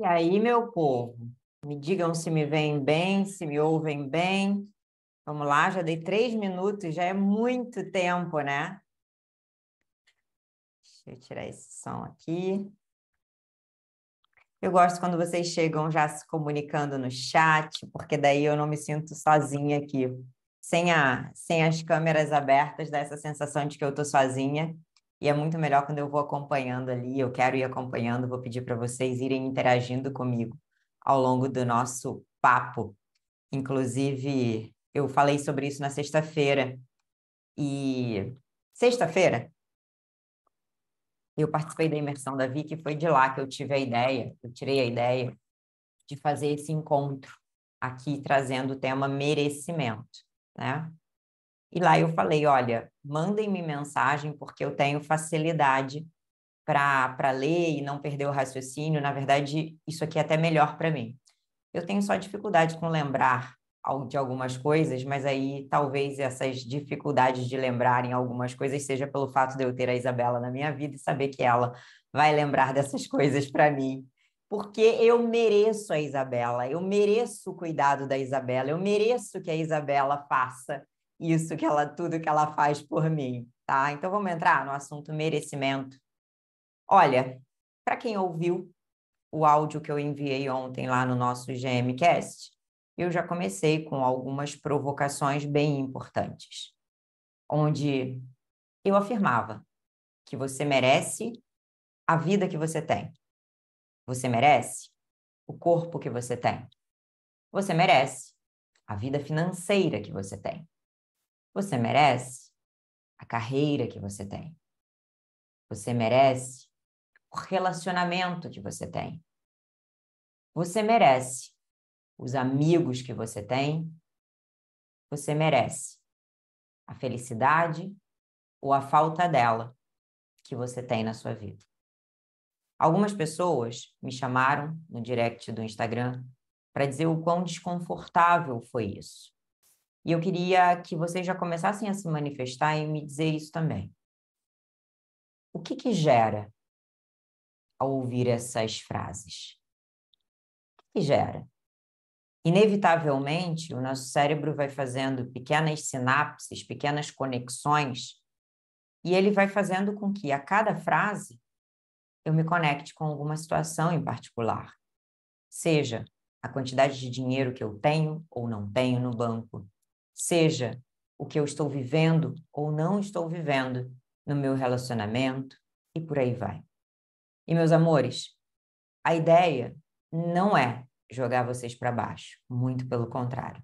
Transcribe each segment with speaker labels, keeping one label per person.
Speaker 1: E aí, meu povo, me digam se me veem bem, se me ouvem bem. Vamos lá, já dei três minutos, já é muito tempo, né? Deixa eu tirar esse som aqui. Eu gosto quando vocês chegam já se comunicando no chat, porque daí eu não me sinto sozinha aqui. Sem, a, sem as câmeras abertas, dá essa sensação de que eu estou sozinha. E é muito melhor quando eu vou acompanhando ali, eu quero ir acompanhando, vou pedir para vocês irem interagindo comigo ao longo do nosso papo. Inclusive, eu falei sobre isso na sexta-feira. E sexta-feira eu participei da imersão da Vicky, foi de lá que eu tive a ideia, eu tirei a ideia de fazer esse encontro aqui trazendo o tema merecimento, né? E lá eu falei, olha, mandem-me mensagem porque eu tenho facilidade para ler e não perder o raciocínio. Na verdade, isso aqui é até melhor para mim. Eu tenho só dificuldade com lembrar de algumas coisas, mas aí talvez essas dificuldades de lembrarem algumas coisas seja pelo fato de eu ter a Isabela na minha vida e saber que ela vai lembrar dessas coisas para mim. Porque eu mereço a Isabela, eu mereço o cuidado da Isabela, eu mereço que a Isabela faça isso que ela tudo que ela faz por mim, tá? Então vamos entrar no assunto merecimento. Olha, para quem ouviu o áudio que eu enviei ontem lá no nosso GMcast, eu já comecei com algumas provocações bem importantes, onde eu afirmava que você merece a vida que você tem. Você merece o corpo que você tem. Você merece a vida financeira que você tem. Você merece a carreira que você tem. Você merece o relacionamento que você tem. Você merece os amigos que você tem. Você merece a felicidade ou a falta dela que você tem na sua vida. Algumas pessoas me chamaram no direct do Instagram para dizer o quão desconfortável foi isso. E eu queria que vocês já começassem a se manifestar e me dizer isso também. O que que gera ao ouvir essas frases? O que, que gera? Inevitavelmente, o nosso cérebro vai fazendo pequenas sinapses, pequenas conexões, e ele vai fazendo com que a cada frase eu me conecte com alguma situação em particular. Seja a quantidade de dinheiro que eu tenho ou não tenho no banco, seja o que eu estou vivendo ou não estou vivendo no meu relacionamento e por aí vai. E meus amores, a ideia não é jogar vocês para baixo, muito pelo contrário.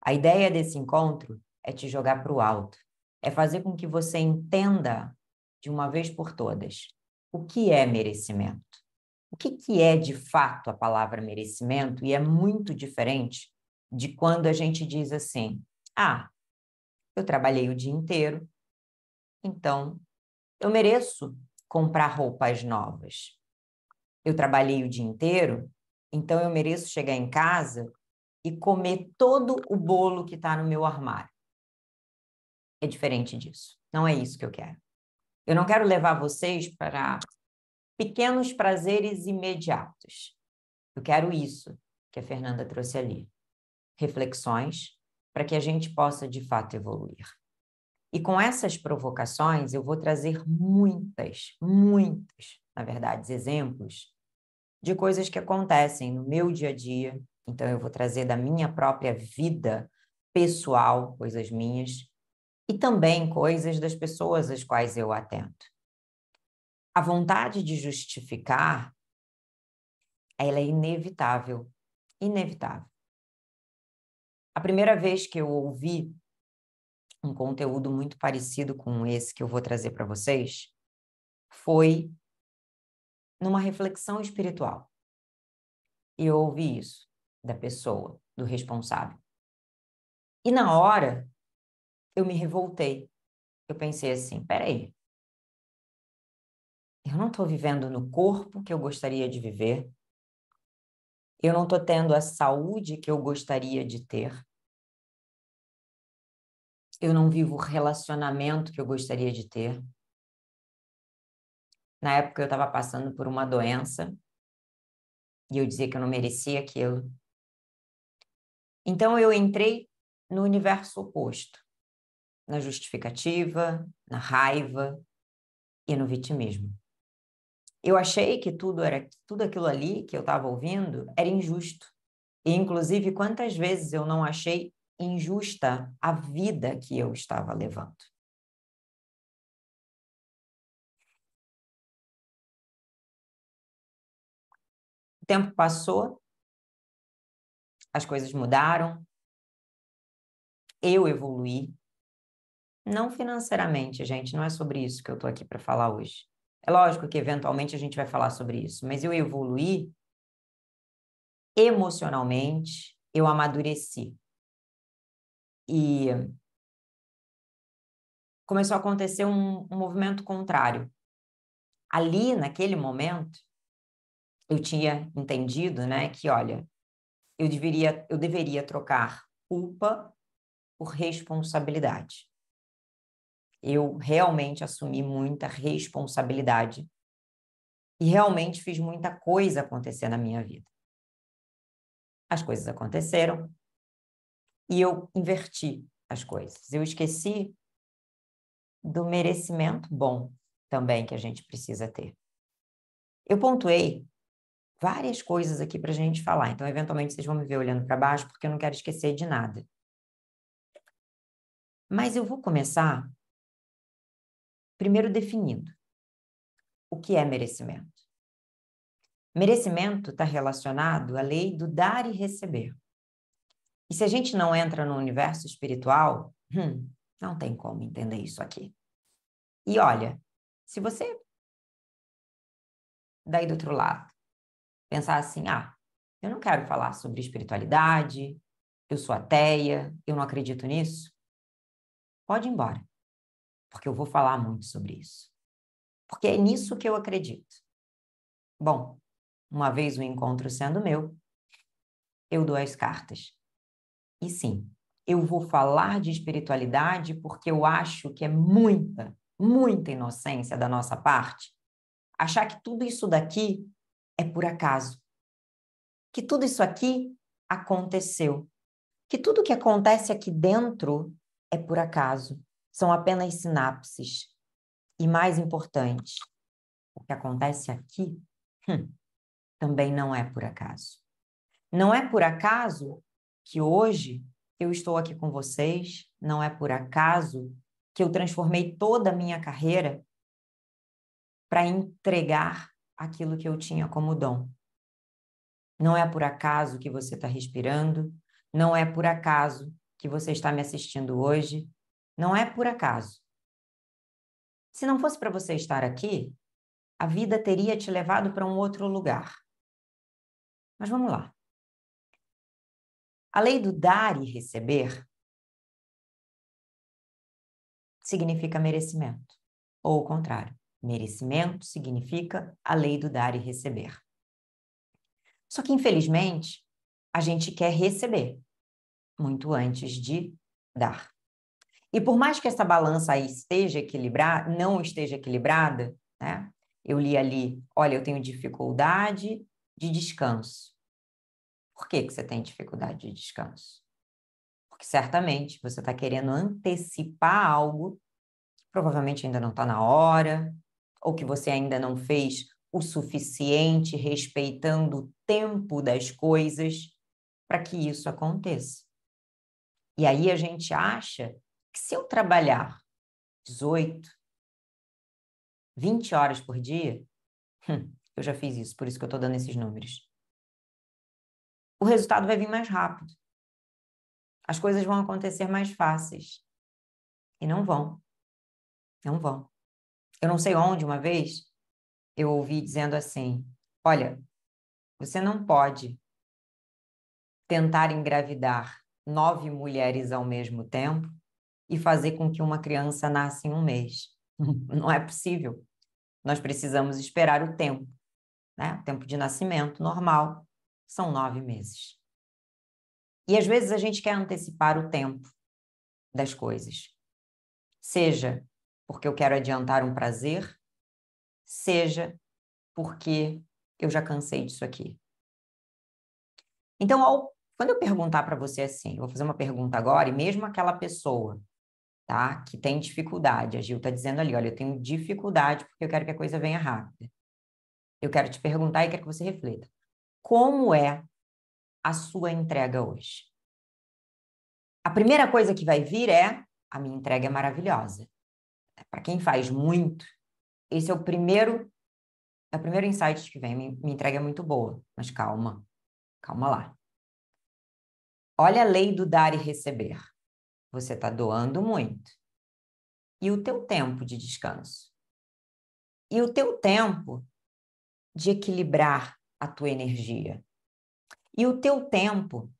Speaker 1: A ideia desse encontro é te jogar para o alto, é fazer com que você entenda de uma vez por todas o que é merecimento. O que, que é de fato a palavra merecimento? E é muito diferente de quando a gente diz assim: ah, eu trabalhei o dia inteiro, então eu mereço comprar roupas novas. Eu trabalhei o dia inteiro, então eu mereço chegar em casa e comer todo o bolo que está no meu armário. É diferente disso. Não é isso que eu quero. Eu não quero levar vocês para pequenos prazeres imediatos. Eu quero isso que a Fernanda trouxe ali. Reflexões para que a gente possa de fato evoluir. E com essas provocações, eu vou trazer muitas, muitos, na verdade, exemplos de coisas que acontecem no meu dia a dia. Então, eu vou trazer da minha própria vida pessoal, coisas minhas, e também coisas das pessoas às quais eu atento. A vontade de justificar, ela é inevitável, inevitável. A primeira vez que eu ouvi um conteúdo muito parecido com esse que eu vou trazer para vocês foi numa reflexão espiritual. E eu ouvi isso da pessoa, do responsável. E na hora, eu me revoltei. Eu pensei assim: peraí. Eu não estou vivendo no corpo que eu gostaria de viver. Eu não estou tendo a saúde que eu gostaria de ter. Eu não vivo o relacionamento que eu gostaria de ter. Na época eu estava passando por uma doença E eu dizia que eu não merecia aquilo. Então eu entrei no universo oposto, na justificativa, na raiva e no vitimismo. Eu achei que tudo era tudo aquilo ali que eu estava ouvindo era injusto. E inclusive quantas vezes eu não achei injusta a vida que eu estava levando. O tempo passou, as coisas mudaram, eu evoluí. Não financeiramente, gente, não é sobre isso que eu estou aqui para falar hoje. É lógico que eventualmente a gente vai falar sobre isso, mas eu evoluí emocionalmente, eu amadureci. E começou a acontecer um, um movimento contrário. Ali, naquele momento, eu tinha entendido, né, que olha, eu deveria, eu deveria trocar culpa por responsabilidade. Eu realmente assumi muita responsabilidade e realmente fiz muita coisa acontecer na minha vida. As coisas aconteceram e eu inverti as coisas. Eu esqueci do merecimento bom também que a gente precisa ter. Eu pontuei várias coisas aqui para a gente falar, então, eventualmente, vocês vão me ver olhando para baixo, porque eu não quero esquecer de nada. Mas eu vou começar primeiro definindo o que é merecimento. Merecimento está relacionado à lei do dar e receber. E se a gente não entra no universo espiritual, hum, não tem como entender isso aqui. E olha, se você daí do outro lado pensar assim, ah, eu não quero falar sobre espiritualidade, eu sou ateia, eu não acredito nisso, pode ir embora, porque eu vou falar muito sobre isso. Porque é nisso que eu acredito. Bom, uma vez o encontro sendo meu, eu dou as cartas. E sim, eu vou falar de espiritualidade porque eu acho que é muita, muita inocência da nossa parte achar que tudo isso daqui é por acaso. Que tudo isso aqui aconteceu. Que tudo que acontece aqui dentro é por acaso, são apenas sinapses. E mais importante, o que acontece aqui hum, também não é por acaso. Não é por acaso que hoje eu estou aqui com vocês, não é por acaso que eu transformei toda a minha carreira para entregar aquilo que eu tinha como dom. Não é por acaso que você está respirando, não é por acaso que você está me assistindo hoje. Não é por acaso. Se não fosse para você estar aqui, a vida teria te levado para um outro lugar. Mas vamos lá. A lei do dar e receber significa merecimento, ou o contrário. Merecimento significa a lei do dar e receber. Só que, infelizmente, a gente quer receber muito antes de dar. E por mais que essa balança aí esteja equilibrada, não esteja equilibrada, né? Eu li ali, olha, eu tenho dificuldade de descanso. Por que, que você tem dificuldade de descanso? Porque certamente você está querendo antecipar algo que provavelmente ainda não está na hora, ou que você ainda não fez o suficiente respeitando o tempo das coisas para que isso aconteça. E aí a gente acha que se eu trabalhar 18, 20 horas por dia, hum, eu já fiz isso, por isso que eu estou dando esses números. O resultado vai vir mais rápido. As coisas vão acontecer mais fáceis. E não vão. Não vão. Eu não sei onde, uma vez, eu ouvi dizendo assim: olha, você não pode tentar engravidar nove mulheres ao mesmo tempo e fazer com que uma criança nasça em um mês. Não é possível. Nós precisamos esperar o tempo. Né? O tempo de nascimento normal são nove meses. E às vezes a gente quer antecipar o tempo das coisas. Seja porque eu quero adiantar um prazer, seja porque eu já cansei disso aqui. Então, ao, quando eu perguntar para você assim, eu vou fazer uma pergunta agora, e mesmo aquela pessoa tá, que tem dificuldade, a Gil está dizendo ali, olha, eu tenho dificuldade porque eu quero que a coisa venha rápida. Eu quero te perguntar e quero que você reflita. Como é a sua entrega hoje? A primeira coisa que vai vir é a minha entrega é maravilhosa. Para quem faz muito, esse é o primeiro é o primeiro insight que vem. Minha entrega é muito boa, mas calma, calma lá. Olha a lei do dar e receber. Você está doando muito. E o teu tempo de descanso? E o teu tempo de equilibrar a tua energia? E o teu tempo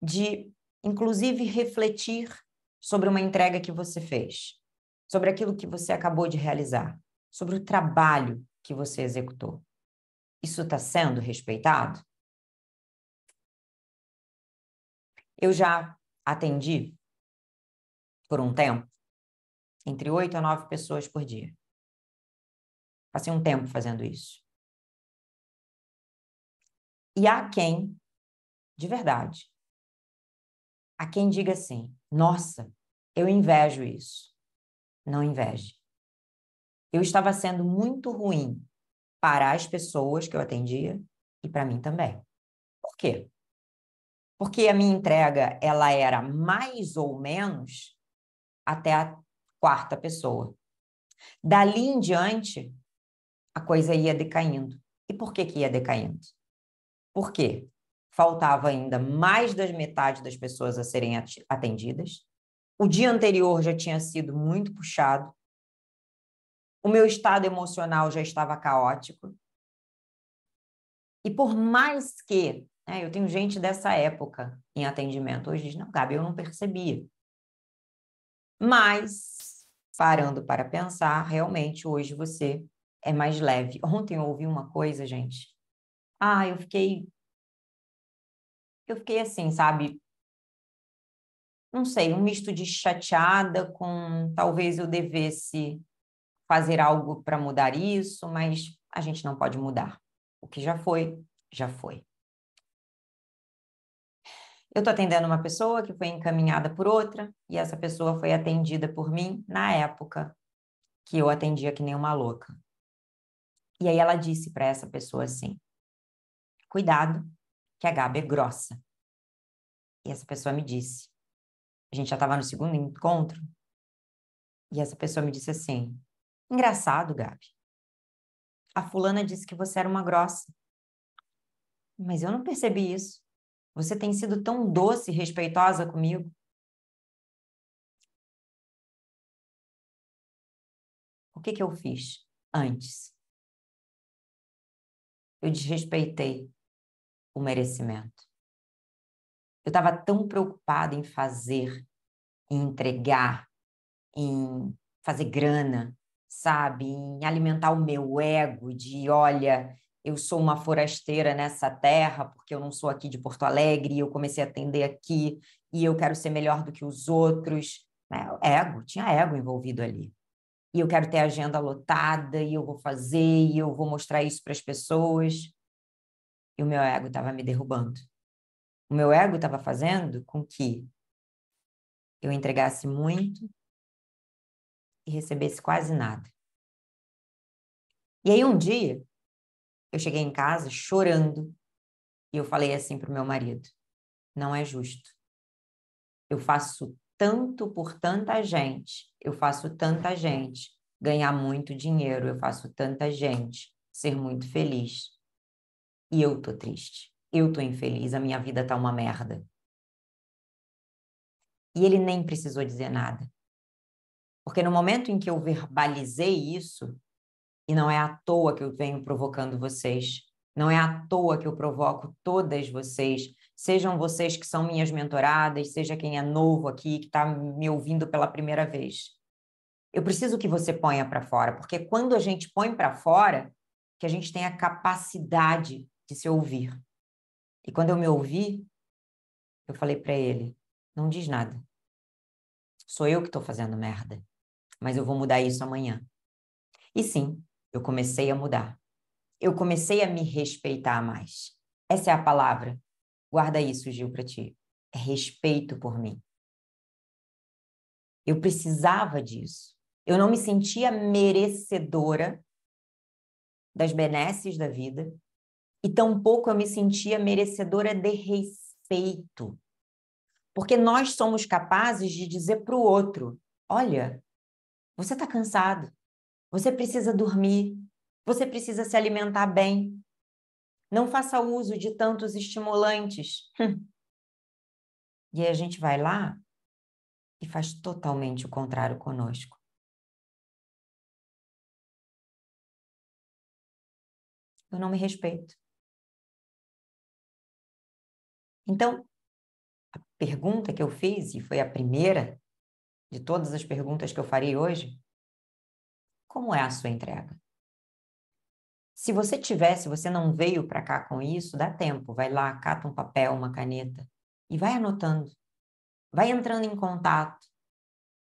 Speaker 1: de, inclusive, refletir sobre uma entrega que você fez, sobre aquilo que você acabou de realizar, sobre o trabalho que você executou. Isso está sendo respeitado? Eu já atendi por um tempo entre oito a nove pessoas por dia. Passei um tempo fazendo isso. E há quem, de verdade, há quem diga assim: nossa, eu invejo isso. Não inveje. Eu estava sendo muito ruim para as pessoas que eu atendia e para mim também. Por quê? Porque a minha entrega ela era mais ou menos até a quarta pessoa. Dali em diante, a coisa ia decaindo. E por que, que ia decaindo? Por quê? Faltava ainda mais das metade das pessoas a serem atendidas. O dia anterior já tinha sido muito puxado. O meu estado emocional já estava caótico. E por mais que, né, eu tenho gente dessa época em atendimento, hoje diz, não, Gabi, eu não percebia. Mas, parando para pensar, realmente hoje você é mais leve. Ontem eu ouvi uma coisa, gente. Ah, eu fiquei. Eu fiquei assim, sabe? Não sei, um misto de chateada com talvez eu devesse fazer algo para mudar isso, mas a gente não pode mudar. O que já foi, já foi. Eu estou atendendo uma pessoa que foi encaminhada por outra, e essa pessoa foi atendida por mim na época que eu atendia que nem uma louca. E aí ela disse para essa pessoa assim: Cuidado, que a Gabi é grossa. E essa pessoa me disse. A gente já estava no segundo encontro. E essa pessoa me disse assim: Engraçado, Gabi. A fulana disse que você era uma grossa. Mas eu não percebi isso. Você tem sido tão doce e respeitosa comigo. O que, que eu fiz antes? Eu desrespeitei o merecimento. Eu estava tão preocupada em fazer, em entregar, em fazer grana, sabe? Em alimentar o meu ego de, olha, eu sou uma forasteira nessa terra, porque eu não sou aqui de Porto Alegre, eu comecei a atender aqui, e eu quero ser melhor do que os outros. Né? Ego, tinha ego envolvido ali. E eu quero ter a agenda lotada, e eu vou fazer, e eu vou mostrar isso para as pessoas. E o meu ego estava me derrubando. O meu ego estava fazendo com que eu entregasse muito e recebesse quase nada. E aí um dia, eu cheguei em casa chorando e eu falei assim para o meu marido: não é justo. Eu faço tanto por tanta gente, eu faço tanta gente ganhar muito dinheiro, eu faço tanta gente ser muito feliz. E eu tô triste, eu tô infeliz, a minha vida tá uma merda. E ele nem precisou dizer nada. Porque no momento em que eu verbalizei isso, e não é à toa que eu venho provocando vocês, não é à toa que eu provoco todas vocês, sejam vocês que são minhas mentoradas, seja quem é novo aqui, que está me ouvindo pela primeira vez. Eu preciso que você ponha para fora, porque quando a gente põe para fora, que a gente tem a capacidade de se ouvir. E quando eu me ouvi, eu falei para ele: não diz nada. Sou eu que estou fazendo merda mas eu vou mudar isso amanhã. E sim, eu comecei a mudar. Eu comecei a me respeitar mais. Essa é a palavra. Guarda isso, Gil, para ti. É respeito por mim. Eu precisava disso. Eu não me sentia merecedora das benesses da vida e tampouco eu me sentia merecedora de respeito. Porque nós somos capazes de dizer para o outro: olha, você está cansado, você precisa dormir, você precisa se alimentar bem, não faça uso de tantos estimulantes. e aí a gente vai lá e faz totalmente o contrário conosco. Eu não me respeito. Então, a pergunta que eu fiz, e foi a primeira de todas as perguntas que eu farei hoje, como é a sua entrega? Se você tivesse, você não veio para cá com isso, dá tempo, vai lá, cata um papel, uma caneta e vai anotando. Vai entrando em contato.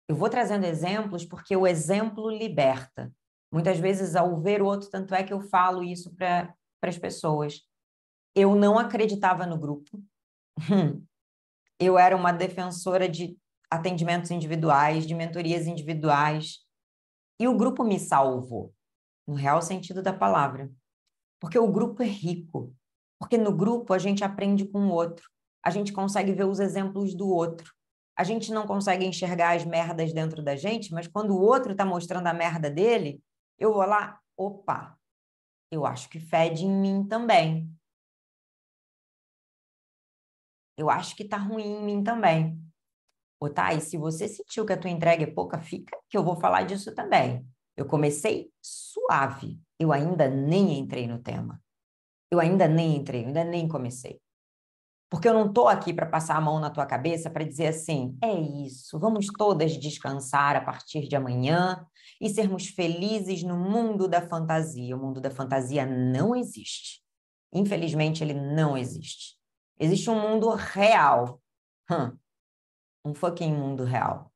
Speaker 1: Eu vou trazendo exemplos porque o exemplo liberta. Muitas vezes, ao ver o outro, tanto é que eu falo isso para as pessoas. Eu não acreditava no grupo. Eu era uma defensora de atendimentos individuais, de mentorias individuais. E o grupo me salvou, no real sentido da palavra. Porque o grupo é rico. Porque no grupo a gente aprende com o outro. A gente consegue ver os exemplos do outro. A gente não consegue enxergar as merdas dentro da gente, mas quando o outro está mostrando a merda dele, eu vou lá, opa, eu acho que fede em mim também. Eu acho que está ruim em mim também. Ô, Thay, se você sentiu que a tua entrega é pouca, fica que eu vou falar disso também. Eu comecei suave. Eu ainda nem entrei no tema. Eu ainda nem entrei, eu ainda nem comecei. Porque eu não estou aqui para passar a mão na tua cabeça para dizer assim: é isso, vamos todas descansar a partir de amanhã e sermos felizes no mundo da fantasia. O mundo da fantasia não existe. Infelizmente, ele não existe. Existe um mundo real. Hum, um fucking mundo real.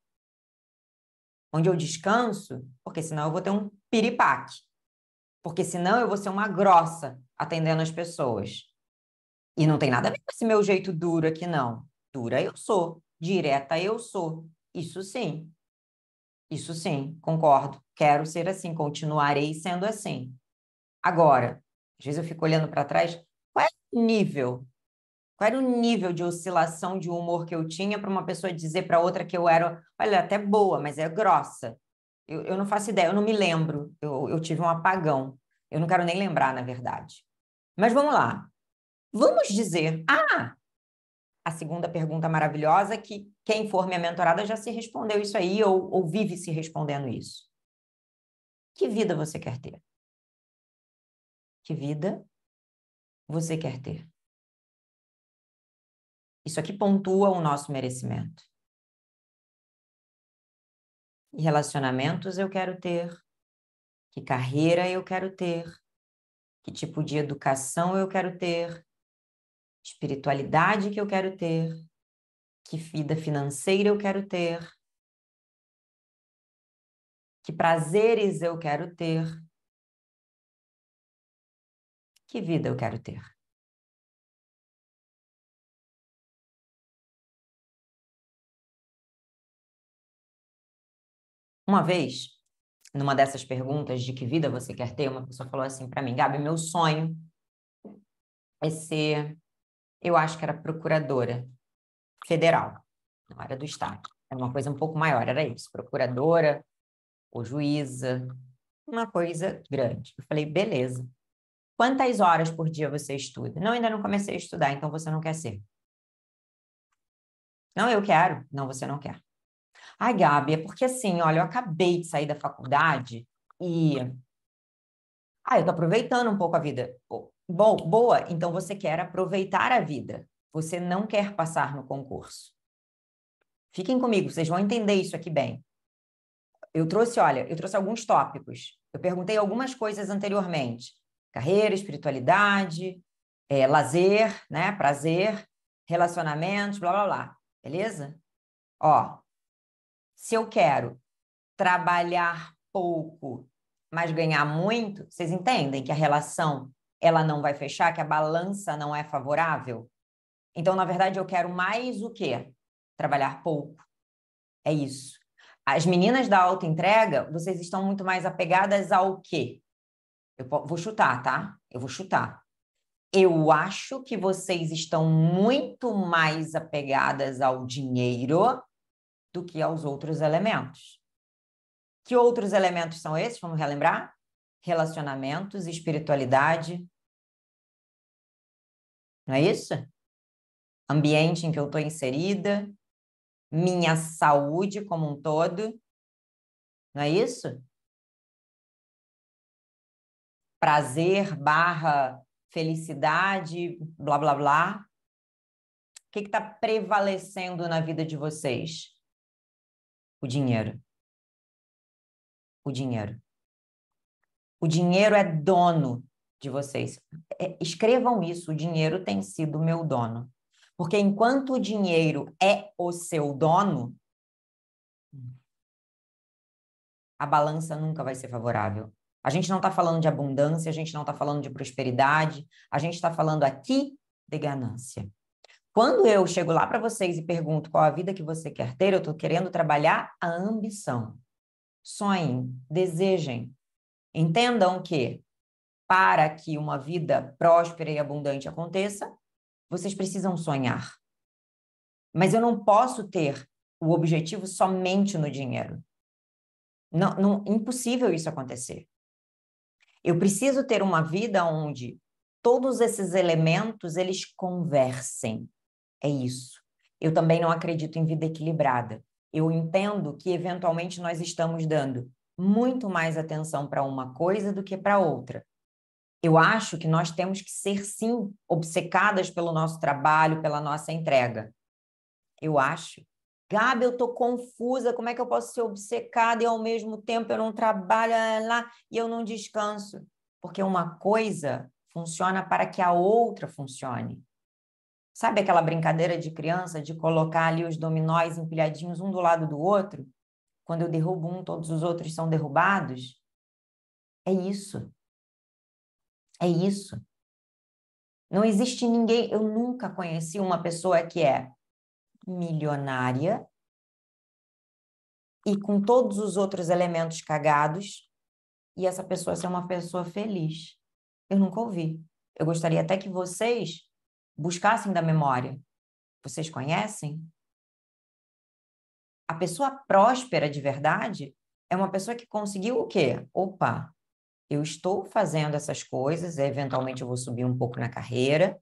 Speaker 1: Onde eu descanso, porque senão eu vou ter um piripaque. Porque senão eu vou ser uma grossa atendendo as pessoas. E não tem nada a ver com esse meu jeito duro aqui, não. Dura eu sou, direta eu sou. Isso sim. Isso sim, concordo. Quero ser assim, continuarei sendo assim. Agora, às vezes eu fico olhando para trás, qual é o nível qual era o nível de oscilação de humor que eu tinha para uma pessoa dizer para outra que eu era, olha, até boa, mas é grossa? Eu, eu não faço ideia, eu não me lembro. Eu, eu tive um apagão. Eu não quero nem lembrar, na verdade. Mas vamos lá. Vamos dizer, ah, a segunda pergunta maravilhosa que quem for minha mentorada já se respondeu isso aí ou, ou vive se respondendo isso. Que vida você quer ter? Que vida você quer ter? Isso aqui pontua o nosso merecimento. Relacionamentos eu quero ter? Que carreira eu quero ter? Que tipo de educação eu quero ter? Espiritualidade que eu quero ter? Que vida financeira eu quero ter? Que prazeres eu quero ter? Que vida eu quero ter? Uma vez, numa dessas perguntas de que vida você quer ter, uma pessoa falou assim para mim, Gabi, meu sonho é ser, eu acho que era procuradora federal, não era do Estado. Era uma coisa um pouco maior, era isso, procuradora ou juíza, uma coisa grande. Eu falei, beleza. Quantas horas por dia você estuda? Não, ainda não comecei a estudar, então você não quer ser. Não, eu quero. Não, você não quer. Ai, Gabi, é porque assim, olha, eu acabei de sair da faculdade e. Ah, eu tô aproveitando um pouco a vida. Bom, boa, então você quer aproveitar a vida. Você não quer passar no concurso. Fiquem comigo, vocês vão entender isso aqui bem. Eu trouxe, olha, eu trouxe alguns tópicos. Eu perguntei algumas coisas anteriormente: carreira, espiritualidade, é, lazer, né? Prazer, relacionamentos, blá blá blá. Beleza? Ó, se eu quero trabalhar pouco, mas ganhar muito, vocês entendem que a relação ela não vai fechar, que a balança não é favorável? Então, na verdade, eu quero mais o quê? Trabalhar pouco. É isso. As meninas da auto entrega, vocês estão muito mais apegadas ao quê? Eu vou chutar, tá? Eu vou chutar. Eu acho que vocês estão muito mais apegadas ao dinheiro do que aos outros elementos. Que outros elementos são esses? Vamos relembrar? Relacionamentos, espiritualidade. Não é isso? Ambiente em que eu estou inserida, minha saúde como um todo. Não é isso? Prazer barra felicidade, blá, blá, blá. O que está prevalecendo na vida de vocês? O dinheiro. O dinheiro. O dinheiro é dono de vocês. É, escrevam isso: o dinheiro tem sido meu dono. Porque enquanto o dinheiro é o seu dono, a balança nunca vai ser favorável. A gente não está falando de abundância, a gente não está falando de prosperidade, a gente está falando aqui de ganância. Quando eu chego lá para vocês e pergunto qual a vida que você quer ter, eu estou querendo trabalhar a ambição. Sonhem, desejem. Entendam que para que uma vida próspera e abundante aconteça, vocês precisam sonhar. Mas eu não posso ter o objetivo somente no dinheiro. Não, não, impossível isso acontecer. Eu preciso ter uma vida onde todos esses elementos eles conversem. É isso. Eu também não acredito em vida equilibrada. Eu entendo que eventualmente nós estamos dando muito mais atenção para uma coisa do que para outra. Eu acho que nós temos que ser, sim, obcecadas pelo nosso trabalho, pela nossa entrega. Eu acho. Gabi, eu estou confusa, como é que eu posso ser obcecada e ao mesmo tempo eu não trabalho lá e eu não descanso? Porque uma coisa funciona para que a outra funcione. Sabe aquela brincadeira de criança de colocar ali os dominóis empilhadinhos um do lado do outro? Quando eu derrubo um, todos os outros são derrubados? É isso. É isso. Não existe ninguém, eu nunca conheci uma pessoa que é milionária e com todos os outros elementos cagados e essa pessoa ser uma pessoa feliz. Eu nunca ouvi. Eu gostaria até que vocês buscassem da memória. Vocês conhecem? A pessoa próspera de verdade é uma pessoa que conseguiu o quê? Opa, eu estou fazendo essas coisas, eventualmente eu vou subir um pouco na carreira,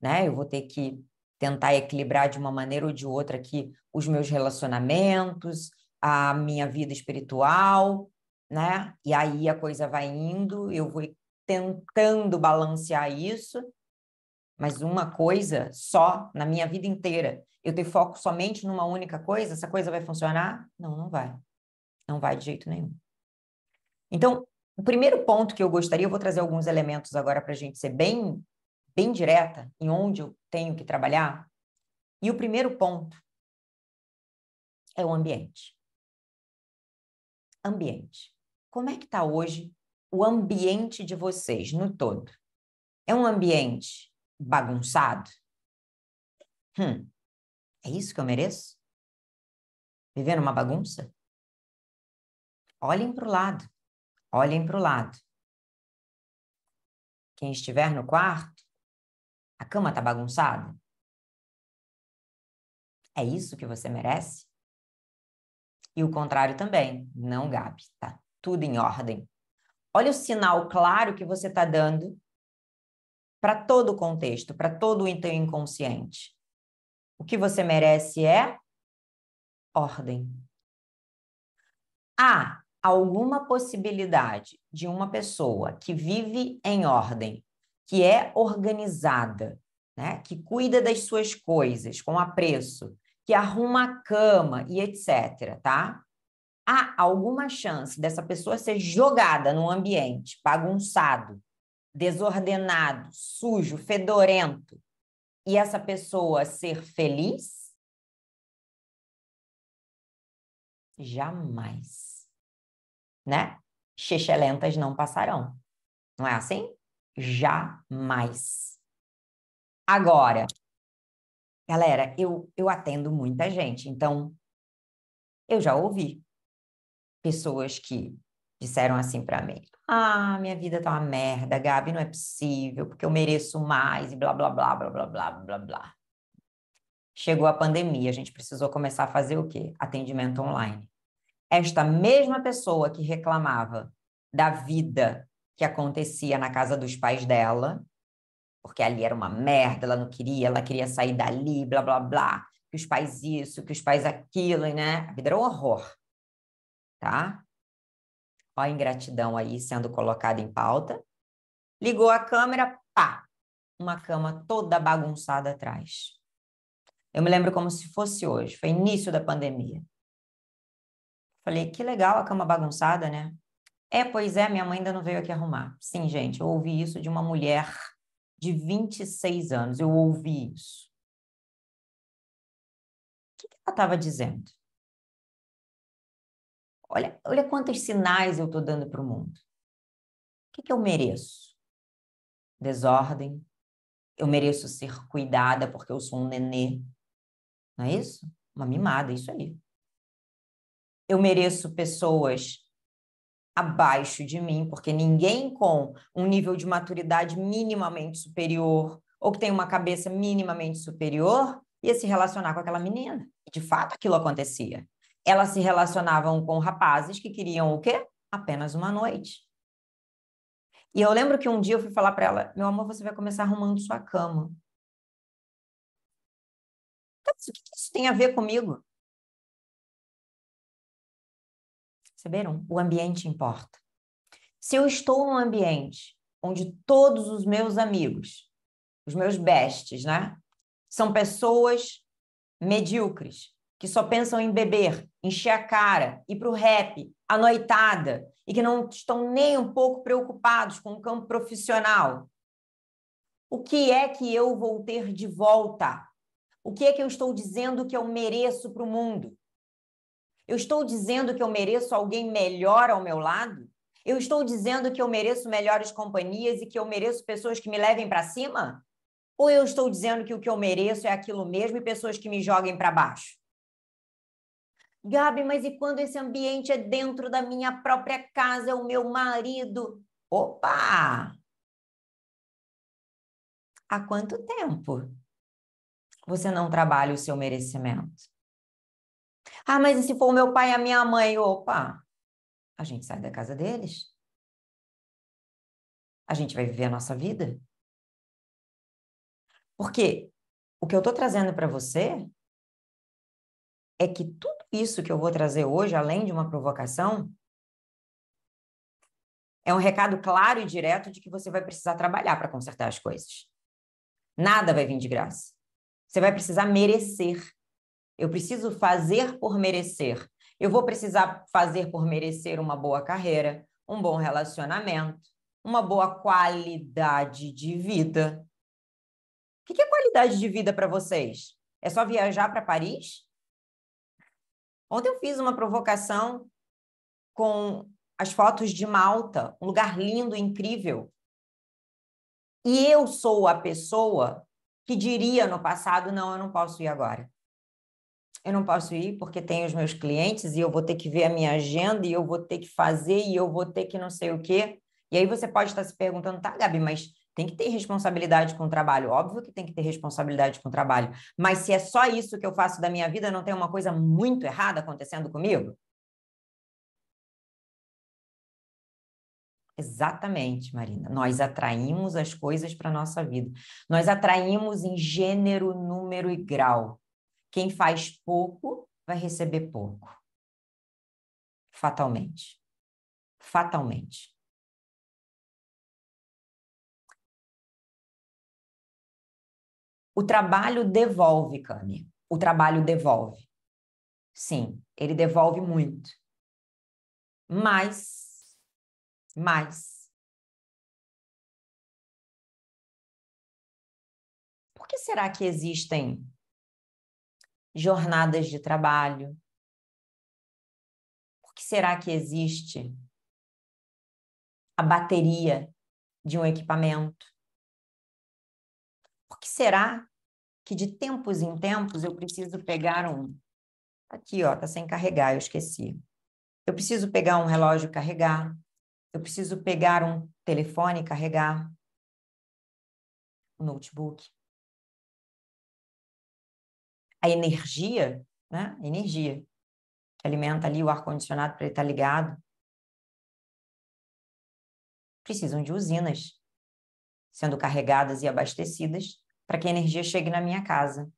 Speaker 1: né? Eu vou ter que tentar equilibrar de uma maneira ou de outra aqui os meus relacionamentos, a minha vida espiritual, né? E aí a coisa vai indo, eu vou tentando balancear isso, mas uma coisa só na minha vida inteira, eu ter foco somente numa única coisa, essa coisa vai funcionar? Não, não vai. Não vai de jeito nenhum. Então, o primeiro ponto que eu gostaria, eu vou trazer alguns elementos agora para a gente ser bem, bem direta em onde eu tenho que trabalhar. E o primeiro ponto é o ambiente. Ambiente. Como é que está hoje o ambiente de vocês no todo? É um ambiente bagunçado? Hum, é isso que eu mereço? Viver numa bagunça? Olhem para o lado. Olhem para o lado. Quem estiver no quarto, a cama está bagunçada? É isso que você merece? E o contrário também. Não, Gabi, tá tudo em ordem. Olha o sinal claro que você está dando para todo o contexto, para todo o teu inconsciente. O que você merece é ordem. Ah, alguma possibilidade de uma pessoa que vive em ordem, que é organizada, né, que cuida das suas coisas com apreço, que arruma a cama e etc, tá? Há alguma chance dessa pessoa ser jogada num ambiente bagunçado, desordenado, sujo, fedorento, e essa pessoa ser feliz? Jamais né? Chechelentas não passarão. Não é assim? Jamais. Agora, Galera, eu, eu atendo muita gente, então eu já ouvi pessoas que disseram assim para mim: Ah, minha vida tá uma merda, Gabi, não é possível, porque eu mereço mais, e blá, blá, blá, blá, blá, blá, blá, blá. Chegou a pandemia, a gente precisou começar a fazer o quê? Atendimento online. Esta mesma pessoa que reclamava da vida que acontecia na casa dos pais dela, porque ali era uma merda, ela não queria, ela queria sair dali, blá, blá, blá, que os pais isso, que os pais aquilo, né? A vida era um horror, tá? Ó a ingratidão aí sendo colocada em pauta. Ligou a câmera, pá! Uma cama toda bagunçada atrás. Eu me lembro como se fosse hoje, foi início da pandemia. Falei, que legal a cama bagunçada, né? É, pois é, minha mãe ainda não veio aqui arrumar. Sim, gente, eu ouvi isso de uma mulher de 26 anos. Eu ouvi isso. O que ela estava dizendo? Olha, olha quantos sinais eu estou dando para o mundo. O que, que eu mereço? Desordem. Eu mereço ser cuidada porque eu sou um nenê. Não é isso? Uma mimada, isso aí. Eu mereço pessoas abaixo de mim, porque ninguém com um nível de maturidade minimamente superior ou que tem uma cabeça minimamente superior ia se relacionar com aquela menina. De fato aquilo acontecia. Elas se relacionavam com rapazes que queriam o quê? Apenas uma noite. E eu lembro que um dia eu fui falar para ela: meu amor, você vai começar arrumando sua cama. Então, o que isso tem a ver comigo? Perceberam? O ambiente importa. Se eu estou num ambiente onde todos os meus amigos, os meus bestes, né, são pessoas medíocres, que só pensam em beber, encher a cara, ir para o rap, a noitada, e que não estão nem um pouco preocupados com o campo profissional. O que é que eu vou ter de volta? O que é que eu estou dizendo que eu mereço para o mundo? Eu estou dizendo que eu mereço alguém melhor ao meu lado? Eu estou dizendo que eu mereço melhores companhias e que eu mereço pessoas que me levem para cima? Ou eu estou dizendo que o que eu mereço é aquilo mesmo e pessoas que me joguem para baixo? Gabi, mas e quando esse ambiente é dentro da minha própria casa, é o meu marido? Opa! Há quanto tempo você não trabalha o seu merecimento? Ah, mas e se for o meu pai e a minha mãe? Opa, a gente sai da casa deles. A gente vai viver a nossa vida. Porque o que eu estou trazendo para você é que tudo isso que eu vou trazer hoje, além de uma provocação, é um recado claro e direto de que você vai precisar trabalhar para consertar as coisas. Nada vai vir de graça. Você vai precisar merecer. Eu preciso fazer por merecer. Eu vou precisar fazer por merecer uma boa carreira, um bom relacionamento, uma boa qualidade de vida. O que é qualidade de vida para vocês? É só viajar para Paris? Ontem eu fiz uma provocação com as fotos de Malta, um lugar lindo, incrível. E eu sou a pessoa que diria no passado: não, eu não posso ir agora eu não posso ir porque tenho os meus clientes e eu vou ter que ver a minha agenda e eu vou ter que fazer e eu vou ter que não sei o quê. E aí você pode estar se perguntando, tá, Gabi, mas tem que ter responsabilidade com o trabalho. Óbvio que tem que ter responsabilidade com o trabalho. Mas se é só isso que eu faço da minha vida, não tem uma coisa muito errada acontecendo comigo? Exatamente, Marina. Nós atraímos as coisas para a nossa vida. Nós atraímos em gênero, número e grau. Quem faz pouco vai receber pouco. Fatalmente. Fatalmente. O trabalho devolve, Cami. O trabalho devolve. Sim, ele devolve muito. Mas, mas, por que será que existem jornadas de trabalho? Por que será que existe a bateria de um equipamento? Por que será que de tempos em tempos eu preciso pegar um. Aqui, ó, tá sem carregar, eu esqueci. Eu preciso pegar um relógio e carregar. Eu preciso pegar um telefone e carregar. Um notebook. A energia, né? A energia que alimenta ali o ar-condicionado para ele estar tá ligado. Precisam de usinas sendo carregadas e abastecidas para que a energia chegue na minha casa.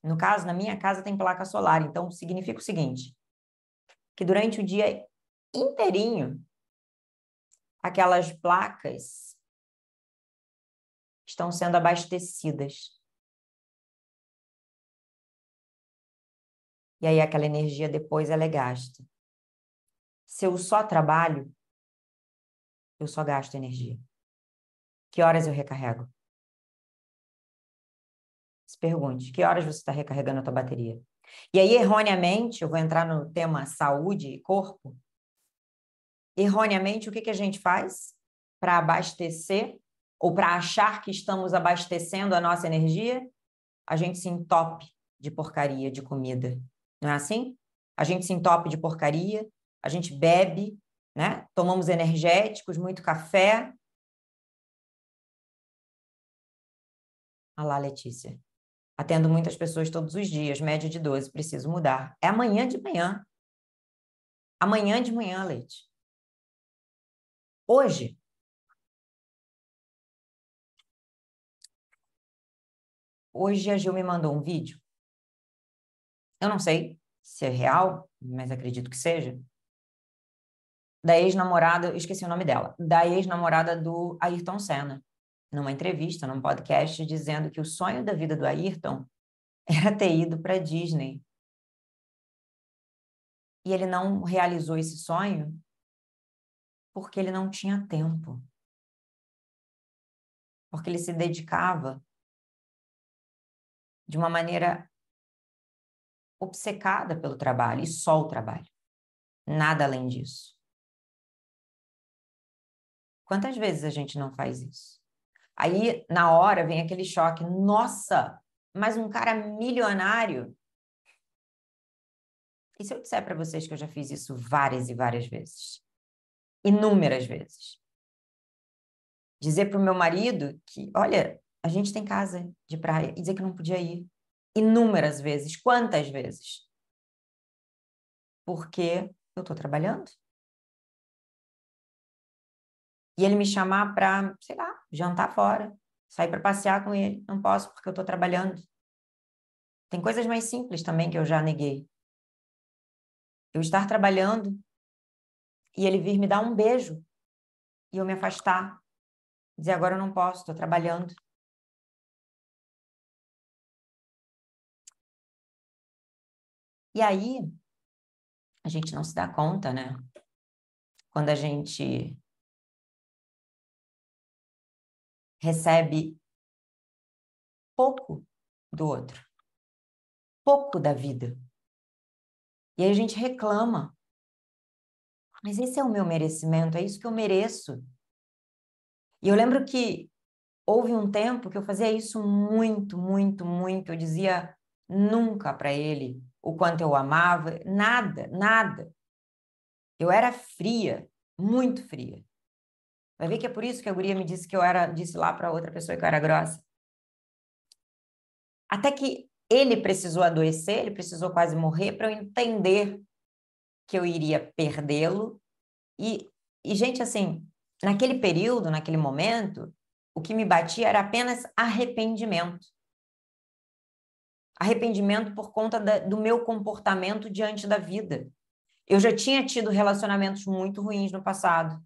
Speaker 1: No caso, na minha casa tem placa solar, então significa o seguinte: que durante o dia inteirinho, aquelas placas estão sendo abastecidas. E aí aquela energia depois ela é gasta. Se eu só trabalho, eu só gasto energia. Que horas eu recarrego? Se pergunte, que horas você está recarregando a tua bateria? E aí, erroneamente, eu vou entrar no tema saúde e corpo. Erroneamente, o que, que a gente faz para abastecer ou para achar que estamos abastecendo a nossa energia? A gente se entope de porcaria de comida. Não é assim? A gente se entope de porcaria, a gente bebe, né? Tomamos energéticos, muito café, Olá, Letícia. Atendo muitas pessoas todos os dias, média de 12, preciso mudar. É amanhã de manhã. Amanhã de manhã, Leite. Hoje. Hoje a Gil me mandou um vídeo. Eu não sei se é real, mas acredito que seja. Da ex-namorada, esqueci o nome dela, da ex-namorada do Ayrton Senna numa entrevista, num podcast, dizendo que o sonho da vida do Ayrton era ter ido para Disney. E ele não realizou esse sonho porque ele não tinha tempo. Porque ele se dedicava de uma maneira obcecada pelo trabalho e só o trabalho. Nada além disso. Quantas vezes a gente não faz isso? Aí, na hora, vem aquele choque: nossa, mas um cara milionário. E se eu disser para vocês que eu já fiz isso várias e várias vezes? Inúmeras vezes. Dizer para o meu marido que, olha, a gente tem casa de praia, e dizer que não podia ir. Inúmeras vezes. Quantas vezes? Porque eu estou trabalhando. E ele me chamar para, sei lá, jantar fora, sair para passear com ele. Não posso porque eu estou trabalhando. Tem coisas mais simples também que eu já neguei. Eu estar trabalhando e ele vir me dar um beijo e eu me afastar. Dizer, agora eu não posso, estou trabalhando. E aí, a gente não se dá conta, né? Quando a gente recebe pouco do outro, pouco da vida. E aí a gente reclama. Mas esse é o meu merecimento, é isso que eu mereço. E eu lembro que houve um tempo que eu fazia isso muito, muito, muito. Eu dizia nunca para ele o quanto eu amava, nada, nada. Eu era fria, muito fria. Vai ver que é por isso que a guria me disse que eu era, disse lá para outra pessoa que eu era grossa. Até que ele precisou adoecer, ele precisou quase morrer para eu entender que eu iria perdê-lo. E, e, gente, assim, naquele período, naquele momento, o que me batia era apenas arrependimento. Arrependimento por conta da, do meu comportamento diante da vida. Eu já tinha tido relacionamentos muito ruins no passado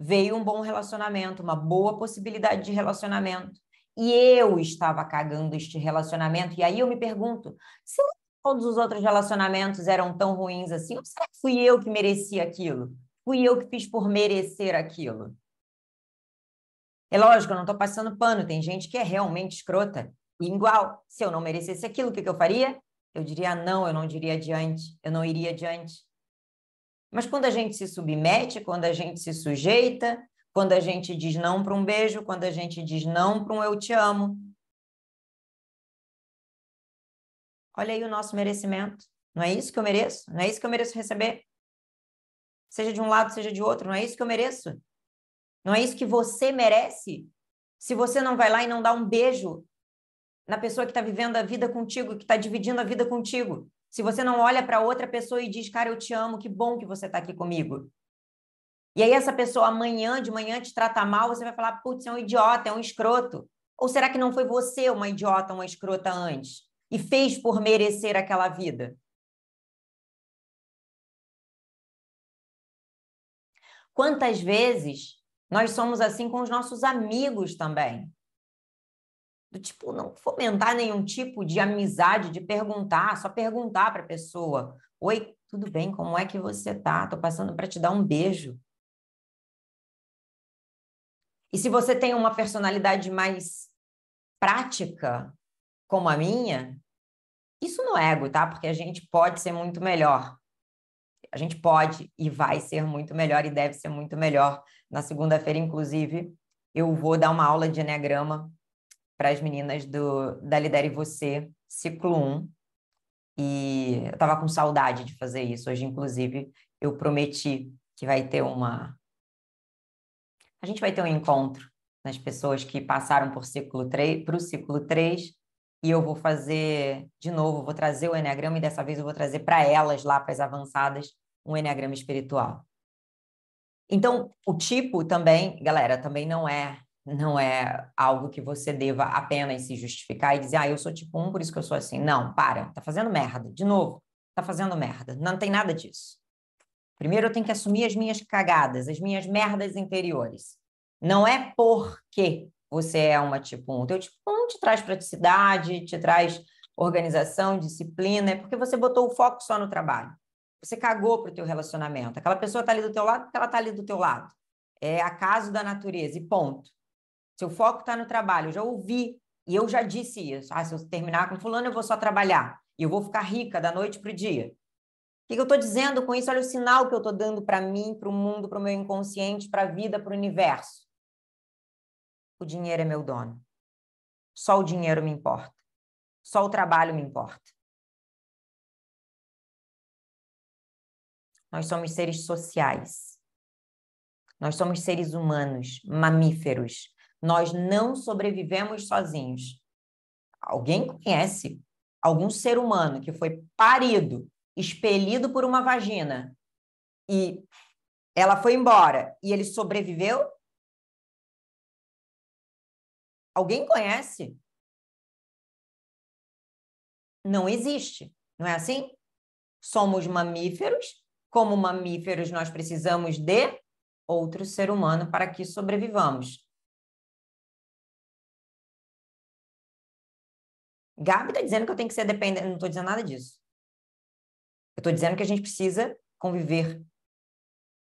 Speaker 1: veio um bom relacionamento, uma boa possibilidade de relacionamento. E eu estava cagando este relacionamento. E aí eu me pergunto: se todos os outros relacionamentos eram tão ruins assim, ou será que fui eu que merecia aquilo? Fui eu que fiz por merecer aquilo? É lógico, eu não estou passando pano, tem gente que é realmente escrota. E igual, se eu não merecesse aquilo, o que, que eu faria? Eu diria não, eu não diria adiante, eu não iria adiante. Mas quando a gente se submete, quando a gente se sujeita, quando a gente diz não para um beijo, quando a gente diz não para um eu te amo. Olha aí o nosso merecimento. Não é isso que eu mereço? Não é isso que eu mereço receber? Seja de um lado, seja de outro, não é isso que eu mereço? Não é isso que você merece? Se você não vai lá e não dá um beijo na pessoa que está vivendo a vida contigo, que está dividindo a vida contigo. Se você não olha para outra pessoa e diz, cara, eu te amo, que bom que você está aqui comigo. E aí essa pessoa amanhã, de manhã, te trata mal, você vai falar, putz, é um idiota, é um escroto. Ou será que não foi você uma idiota, uma escrota antes? E fez por merecer aquela vida? Quantas vezes nós somos assim com os nossos amigos também? Do tipo, não fomentar nenhum tipo de amizade, de perguntar, só perguntar para a pessoa: Oi, tudo bem? Como é que você tá? Tô passando para te dar um beijo. E se você tem uma personalidade mais prática, como a minha, isso no ego, tá? Porque a gente pode ser muito melhor. A gente pode e vai ser muito melhor e deve ser muito melhor. Na segunda-feira, inclusive, eu vou dar uma aula de Enneagrama para as meninas do, da Lidere Você, ciclo 1. E eu estava com saudade de fazer isso. Hoje, inclusive, eu prometi que vai ter uma. A gente vai ter um encontro nas pessoas que passaram por ciclo 3, para o ciclo 3, e eu vou fazer de novo, vou trazer o Enneagrama, e dessa vez eu vou trazer para elas, lá para as avançadas, um Enneagrama espiritual. Então, o tipo também, galera, também não é não é algo que você deva apenas se justificar e dizer, ah, eu sou tipo 1, por isso que eu sou assim. Não, para, tá fazendo merda. De novo, tá fazendo merda. Não tem nada disso. Primeiro eu tenho que assumir as minhas cagadas, as minhas merdas interiores. Não é porque você é uma tipo 1. O teu tipo 1 te traz praticidade, te traz organização, disciplina, é porque você botou o foco só no trabalho. Você cagou para o teu relacionamento. Aquela pessoa está ali do teu lado porque ela está ali do teu lado. É acaso da natureza e ponto. Seu foco está no trabalho. Eu já ouvi e eu já disse isso. Ah, se eu terminar com fulano, eu vou só trabalhar. E eu vou ficar rica da noite para o dia. O que eu estou dizendo com isso? Olha o sinal que eu estou dando para mim, para o mundo, para o meu inconsciente, para a vida, para o universo. O dinheiro é meu dono. Só o dinheiro me importa. Só o trabalho me importa. Nós somos seres sociais. Nós somos seres humanos, mamíferos. Nós não sobrevivemos sozinhos. Alguém conhece algum ser humano que foi parido, expelido por uma vagina e ela foi embora e ele sobreviveu? Alguém conhece? Não existe, não é assim? Somos mamíferos, como mamíferos nós precisamos de outro ser humano para que sobrevivamos. Gabi está dizendo que eu tenho que ser dependente. Não estou dizendo nada disso. Eu estou dizendo que a gente precisa conviver.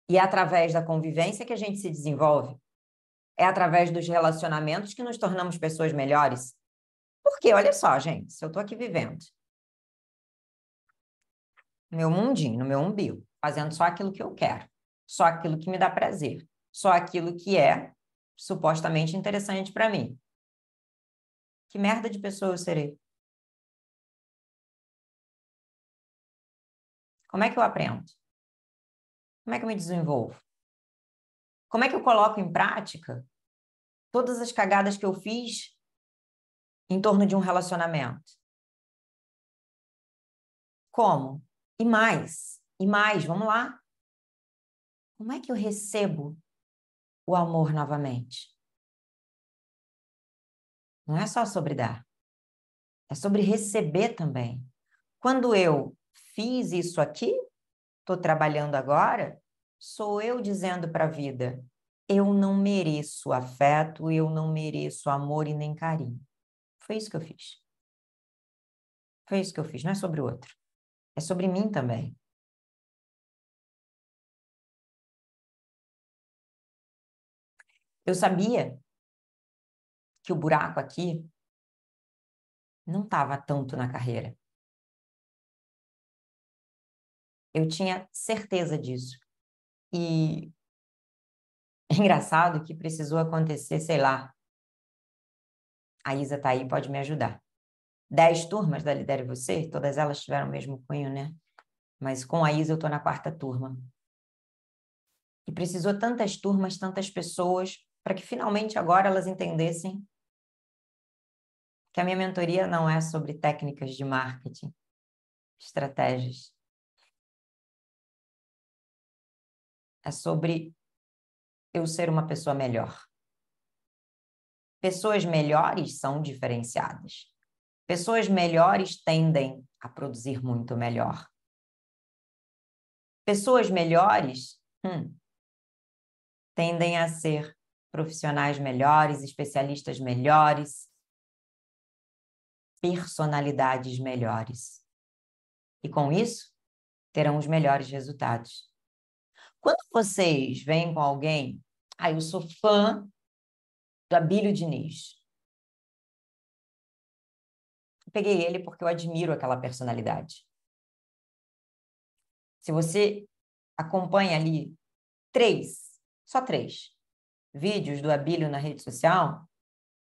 Speaker 1: E é através da convivência que a gente se desenvolve. É através dos relacionamentos que nos tornamos pessoas melhores. Porque, olha só, gente, se eu estou aqui vivendo no meu mundinho, no meu umbigo, fazendo só aquilo que eu quero, só aquilo que me dá prazer, só aquilo que é supostamente interessante para mim. Que merda de pessoa eu serei? Como é que eu aprendo? Como é que eu me desenvolvo? Como é que eu coloco em prática todas as cagadas que eu fiz em torno de um relacionamento? Como? E mais, e mais, vamos lá. Como é que eu recebo o amor novamente? Não é só sobre dar, é sobre receber também. Quando eu fiz isso aqui, estou trabalhando agora, sou eu dizendo para a vida: eu não mereço afeto, eu não mereço amor e nem carinho. Foi isso que eu fiz. Foi isso que eu fiz, não é sobre o outro. É sobre mim também. Eu sabia que o buraco aqui não estava tanto na carreira. Eu tinha certeza disso. E É engraçado que precisou acontecer, sei lá. A Isa tá aí, pode me ajudar. Dez turmas da Lidere Você, todas elas tiveram o mesmo cunho, né? Mas com a Isa eu tô na quarta turma. E precisou tantas turmas, tantas pessoas, para que finalmente agora elas entendessem que a minha mentoria não é sobre técnicas de marketing, estratégias. É sobre eu ser uma pessoa melhor. Pessoas melhores são diferenciadas. Pessoas melhores tendem a produzir muito melhor. Pessoas melhores hum, tendem a ser profissionais melhores, especialistas melhores, personalidades melhores. E com isso, terão os melhores resultados. Quando vocês vêm com alguém, ah, eu sou fã do Abílio Diniz. Peguei ele porque eu admiro aquela personalidade. Se você acompanha ali três, só três, vídeos do Abílio na rede social,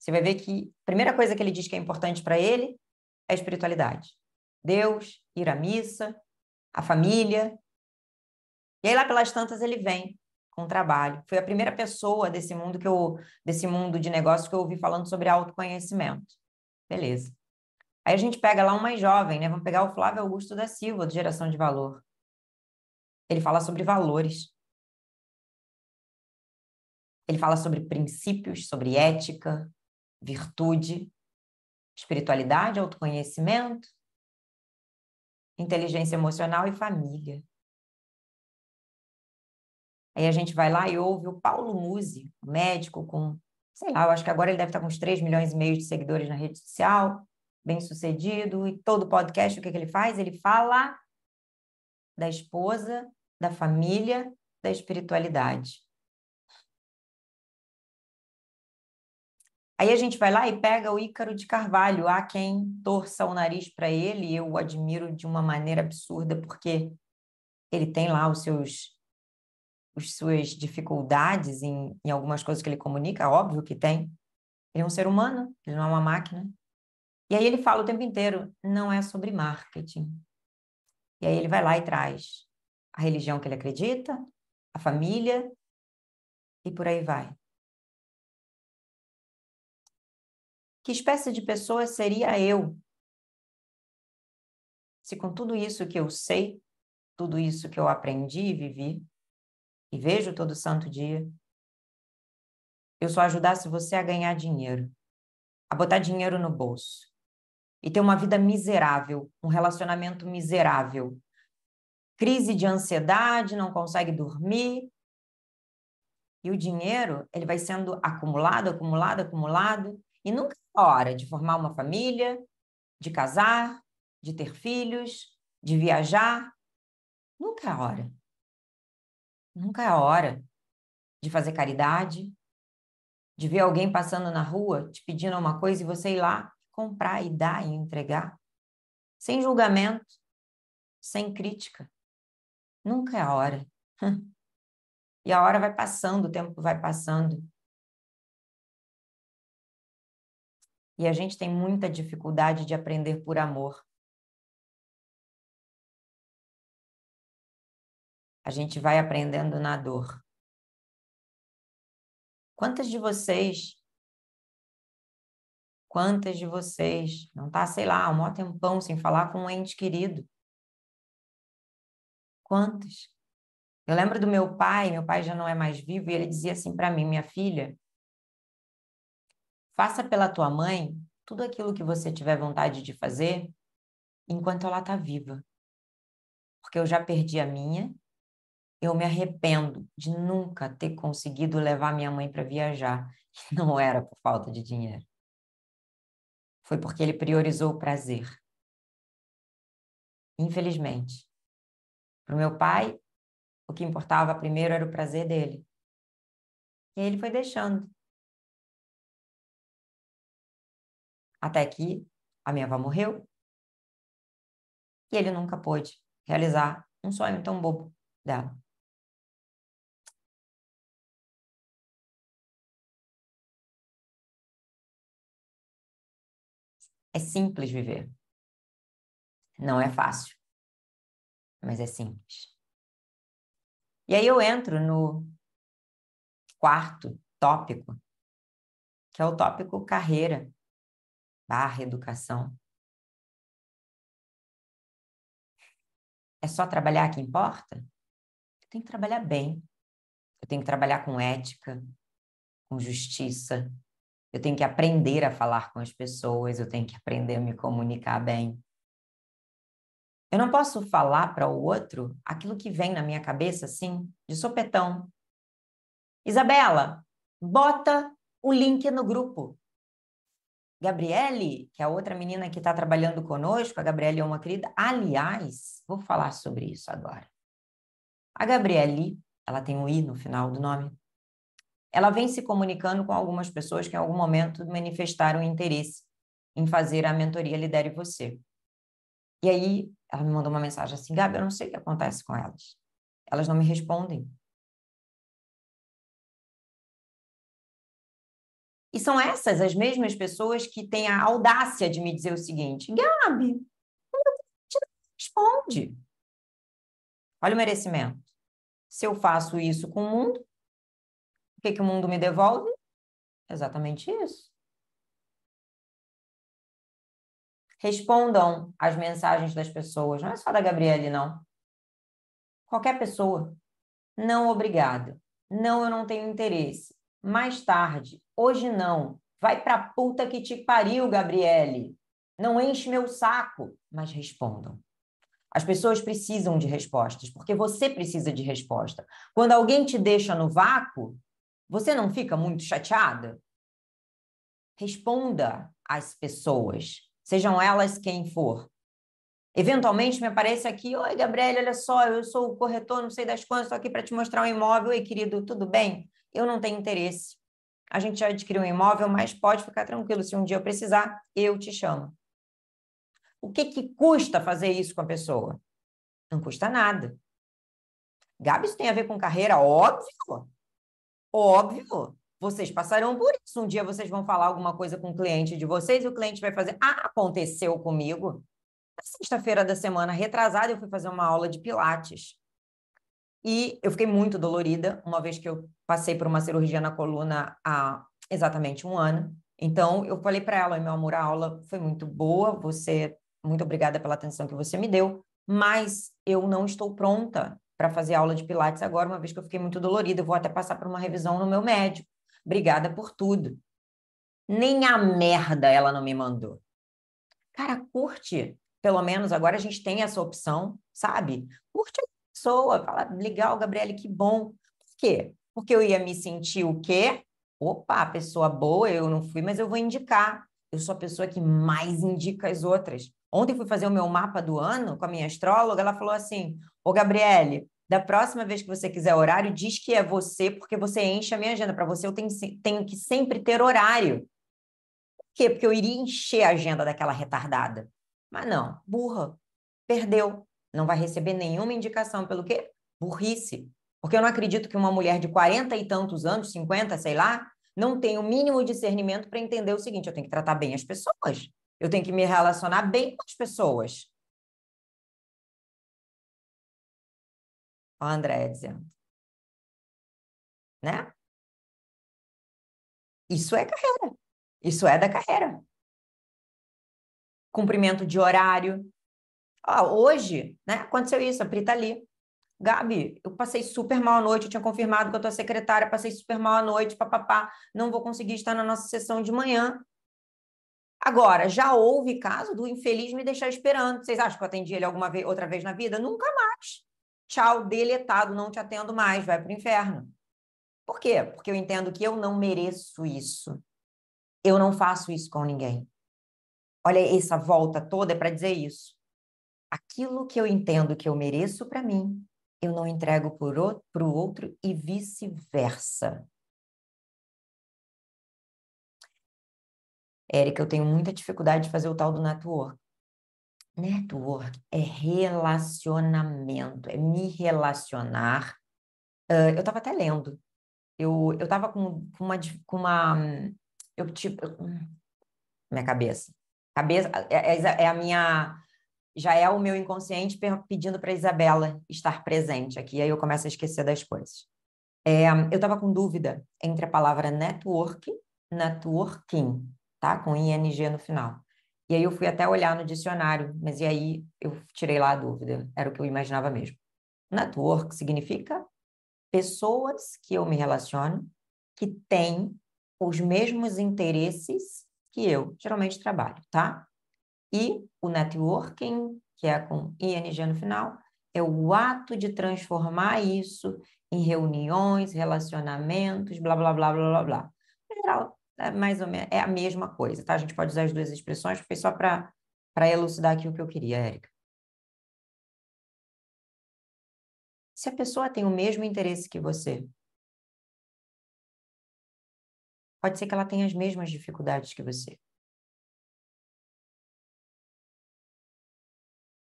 Speaker 1: você vai ver que a primeira coisa que ele diz que é importante para ele é a espiritualidade. Deus, ir à missa, a família. E aí lá pelas tantas ele vem com o trabalho. Foi a primeira pessoa desse mundo que eu desse mundo de negócios que eu ouvi falando sobre autoconhecimento. Beleza. Aí a gente pega lá um mais jovem, né? Vamos pegar o Flávio Augusto da Silva, do Geração de Valor. Ele fala sobre valores. Ele fala sobre princípios, sobre ética, virtude, espiritualidade, autoconhecimento, inteligência emocional e família. Aí a gente vai lá e ouve o Paulo Musi, médico com, sei lá, eu acho que agora ele deve estar com uns 3 milhões e meio de seguidores na rede social, bem sucedido, e todo podcast, o que, que ele faz? Ele fala da esposa, da família, da espiritualidade. Aí a gente vai lá e pega o Ícaro de Carvalho. Há quem torça o nariz para ele, eu o admiro de uma maneira absurda, porque ele tem lá os seus as suas dificuldades em, em algumas coisas que ele comunica, óbvio que tem. Ele é um ser humano, ele não é uma máquina. E aí ele fala o tempo inteiro, não é sobre marketing. E aí ele vai lá e traz a religião que ele acredita, a família e por aí vai. Que espécie de pessoa seria eu? Se com tudo isso que eu sei, tudo isso que eu aprendi e vivi, e vejo todo santo dia, eu só ajudasse você a ganhar dinheiro, a botar dinheiro no bolso e ter uma vida miserável, um relacionamento miserável, crise de ansiedade, não consegue dormir. E o dinheiro, ele vai sendo acumulado, acumulado, acumulado, e nunca é hora de formar uma família, de casar, de ter filhos, de viajar. Nunca é hora. Nunca é hora de fazer caridade, de ver alguém passando na rua te pedindo uma coisa e você ir lá comprar e dar e entregar, sem julgamento, sem crítica. Nunca é hora. E a hora vai passando, o tempo vai passando. E a gente tem muita dificuldade de aprender por amor. A gente vai aprendendo na dor. Quantas de vocês, quantas de vocês não tá, sei lá, um maior tempão sem falar com um ente querido? Quantas? Eu lembro do meu pai, meu pai já não é mais vivo, e ele dizia assim para mim, minha filha, Faça pela tua mãe tudo aquilo que você tiver vontade de fazer enquanto ela está viva. Porque eu já perdi a minha, eu me arrependo de nunca ter conseguido levar minha mãe para viajar. Não era por falta de dinheiro. Foi porque ele priorizou o prazer. Infelizmente. Para o meu pai, o que importava primeiro era o prazer dele. E ele foi deixando. até que a minha avó morreu e ele nunca pôde realizar um sonho tão bobo dela. É simples viver. Não é fácil, mas é simples. E aí eu entro no quarto tópico, que é o tópico carreira barra educação. É só trabalhar que importa? Eu tenho que trabalhar bem. Eu tenho que trabalhar com ética, com justiça. Eu tenho que aprender a falar com as pessoas, eu tenho que aprender a me comunicar bem. Eu não posso falar para o outro aquilo que vem na minha cabeça, assim, de sopetão. Isabela, bota o link no grupo. Gabriele, que é a outra menina que está trabalhando conosco, a Gabriele é uma querida. Aliás, vou falar sobre isso agora. A Gabriele, ela tem um I no final do nome. Ela vem se comunicando com algumas pessoas que em algum momento manifestaram interesse em fazer a mentoria Lidere Você. E aí, ela me mandou uma mensagem assim: Gabi, eu não sei o que acontece com elas. Elas não me respondem. E são essas as mesmas pessoas que têm a audácia de me dizer o seguinte: Gabi, responde. Olha o merecimento. Se eu faço isso com o mundo, o que, que o mundo me devolve? Exatamente isso. Respondam às mensagens das pessoas. Não é só da Gabriele, não. Qualquer pessoa. Não, obrigada. Não, eu não tenho interesse. Mais tarde. Hoje não. Vai pra puta que te pariu, Gabriele. Não enche meu saco, mas respondam. As pessoas precisam de respostas, porque você precisa de resposta. Quando alguém te deixa no vácuo, você não fica muito chateada? Responda às pessoas, sejam elas quem for. Eventualmente me aparece aqui, oi Gabriele, olha só, eu sou o corretor, não sei das quantas, estou aqui para te mostrar um imóvel. Oi, querido, tudo bem? Eu não tenho interesse a gente já adquiriu um imóvel, mas pode ficar tranquilo, se um dia eu precisar, eu te chamo. O que, que custa fazer isso com a pessoa? Não custa nada. Gabi, isso tem a ver com carreira? Óbvio. Óbvio. Vocês passarão por isso. Um dia vocês vão falar alguma coisa com o cliente de vocês e o cliente vai fazer: Ah, aconteceu comigo. Na sexta-feira da semana retrasada, eu fui fazer uma aula de Pilates. E eu fiquei muito dolorida, uma vez que eu passei por uma cirurgia na coluna há exatamente um ano. Então, eu falei para ela, meu amor, a aula foi muito boa, você, muito obrigada pela atenção que você me deu, mas eu não estou pronta para fazer aula de Pilates agora, uma vez que eu fiquei muito dolorida, eu vou até passar por uma revisão no meu médico. Obrigada por tudo. Nem a merda ela não me mandou. Cara, curte. Pelo menos agora a gente tem essa opção, sabe? Curte pessoa, fala, legal, Gabriele, que bom. Por quê? Porque eu ia me sentir o quê? Opa, pessoa boa, eu não fui, mas eu vou indicar. Eu sou a pessoa que mais indica as outras. Ontem fui fazer o meu mapa do ano com a minha astróloga, ela falou assim: Ô Gabriele, da próxima vez que você quiser horário, diz que é você, porque você enche a minha agenda. Para você, eu tenho, tenho que sempre ter horário. Por quê? Porque eu iria encher a agenda daquela retardada. Mas não, burra, perdeu não vai receber nenhuma indicação pelo quê? Burrice. Porque eu não acredito que uma mulher de 40 e tantos anos, 50, sei lá, não tenha o mínimo discernimento para entender o seguinte: eu tenho que tratar bem as pessoas. Eu tenho que me relacionar bem com as pessoas. Olha a Andréia dizendo. Né? Isso é carreira. Isso é da carreira. Cumprimento de horário, ah, hoje, né, aconteceu isso, a Pri tá ali. Gabi, eu passei super mal à noite, eu tinha confirmado que eu tô secretária, passei super mal à noite, papapá, não vou conseguir estar na nossa sessão de manhã. Agora, já houve caso do infeliz me deixar esperando. Vocês acham que eu atendi ele alguma vez, outra vez na vida? Nunca mais. Tchau, deletado, não te atendo mais, vai pro inferno. Por quê? Porque eu entendo que eu não mereço isso. Eu não faço isso com ninguém. Olha, essa volta toda é para dizer isso aquilo que eu entendo que eu mereço para mim, eu não entrego para o outro e vice-versa. Érica, eu tenho muita dificuldade de fazer o tal do network. Network é relacionamento, é me relacionar. Uh, eu estava até lendo. Eu estava com, com, uma, com uma. Eu tipo. Minha cabeça Cabeça é, é, é a minha já é o meu inconsciente pedindo para Isabela estar presente aqui. Aí eu começo a esquecer das coisas. É, eu estava com dúvida entre a palavra network, networking, tá? Com ing no final. E aí eu fui até olhar no dicionário, mas e aí eu tirei lá a dúvida. Era o que eu imaginava mesmo. Network significa pessoas que eu me relaciono que têm os mesmos interesses que eu geralmente trabalho, tá? E o networking, que é com ING no final, é o ato de transformar isso em reuniões, relacionamentos, blá, blá, blá, blá, blá, blá. Em geral, é mais ou menos, é a mesma coisa, tá? A gente pode usar as duas expressões, foi só para elucidar aqui o que eu queria, Érica. Se a pessoa tem o mesmo interesse que você, pode ser que ela tenha as mesmas dificuldades que você.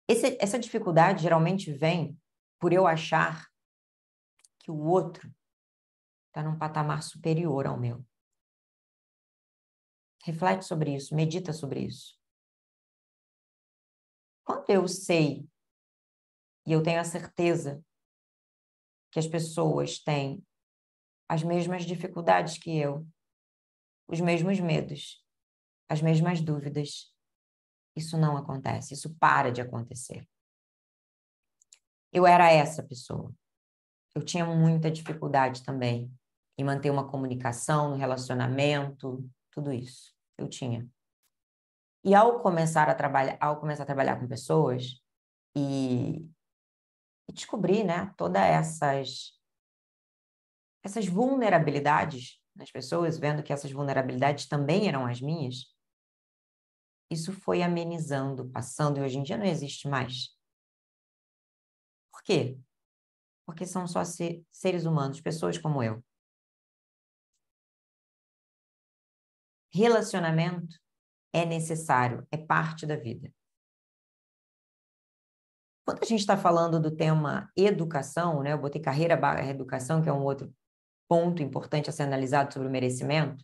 Speaker 1: Esse, essa dificuldade geralmente vem por eu achar que o outro está num patamar superior ao meu. Reflete sobre isso, medita sobre isso. Quando eu sei e eu tenho a certeza que as pessoas têm as mesmas dificuldades que eu, os mesmos medos, as mesmas dúvidas, isso não acontece, isso para de acontecer. Eu era essa pessoa. Eu tinha muita dificuldade também em manter uma comunicação no relacionamento, tudo isso eu tinha. E ao começar a trabalhar, ao começar a trabalhar com pessoas e, e descobrir, né, todas essas essas vulnerabilidades nas pessoas, vendo que essas vulnerabilidades também eram as minhas, isso foi amenizando, passando, e hoje em dia não existe mais. Por quê? Porque são só seres humanos, pessoas como eu. Relacionamento é necessário, é parte da vida. Quando a gente está falando do tema educação, né, eu botei carreira barra educação, que é um outro ponto importante a ser analisado sobre o merecimento.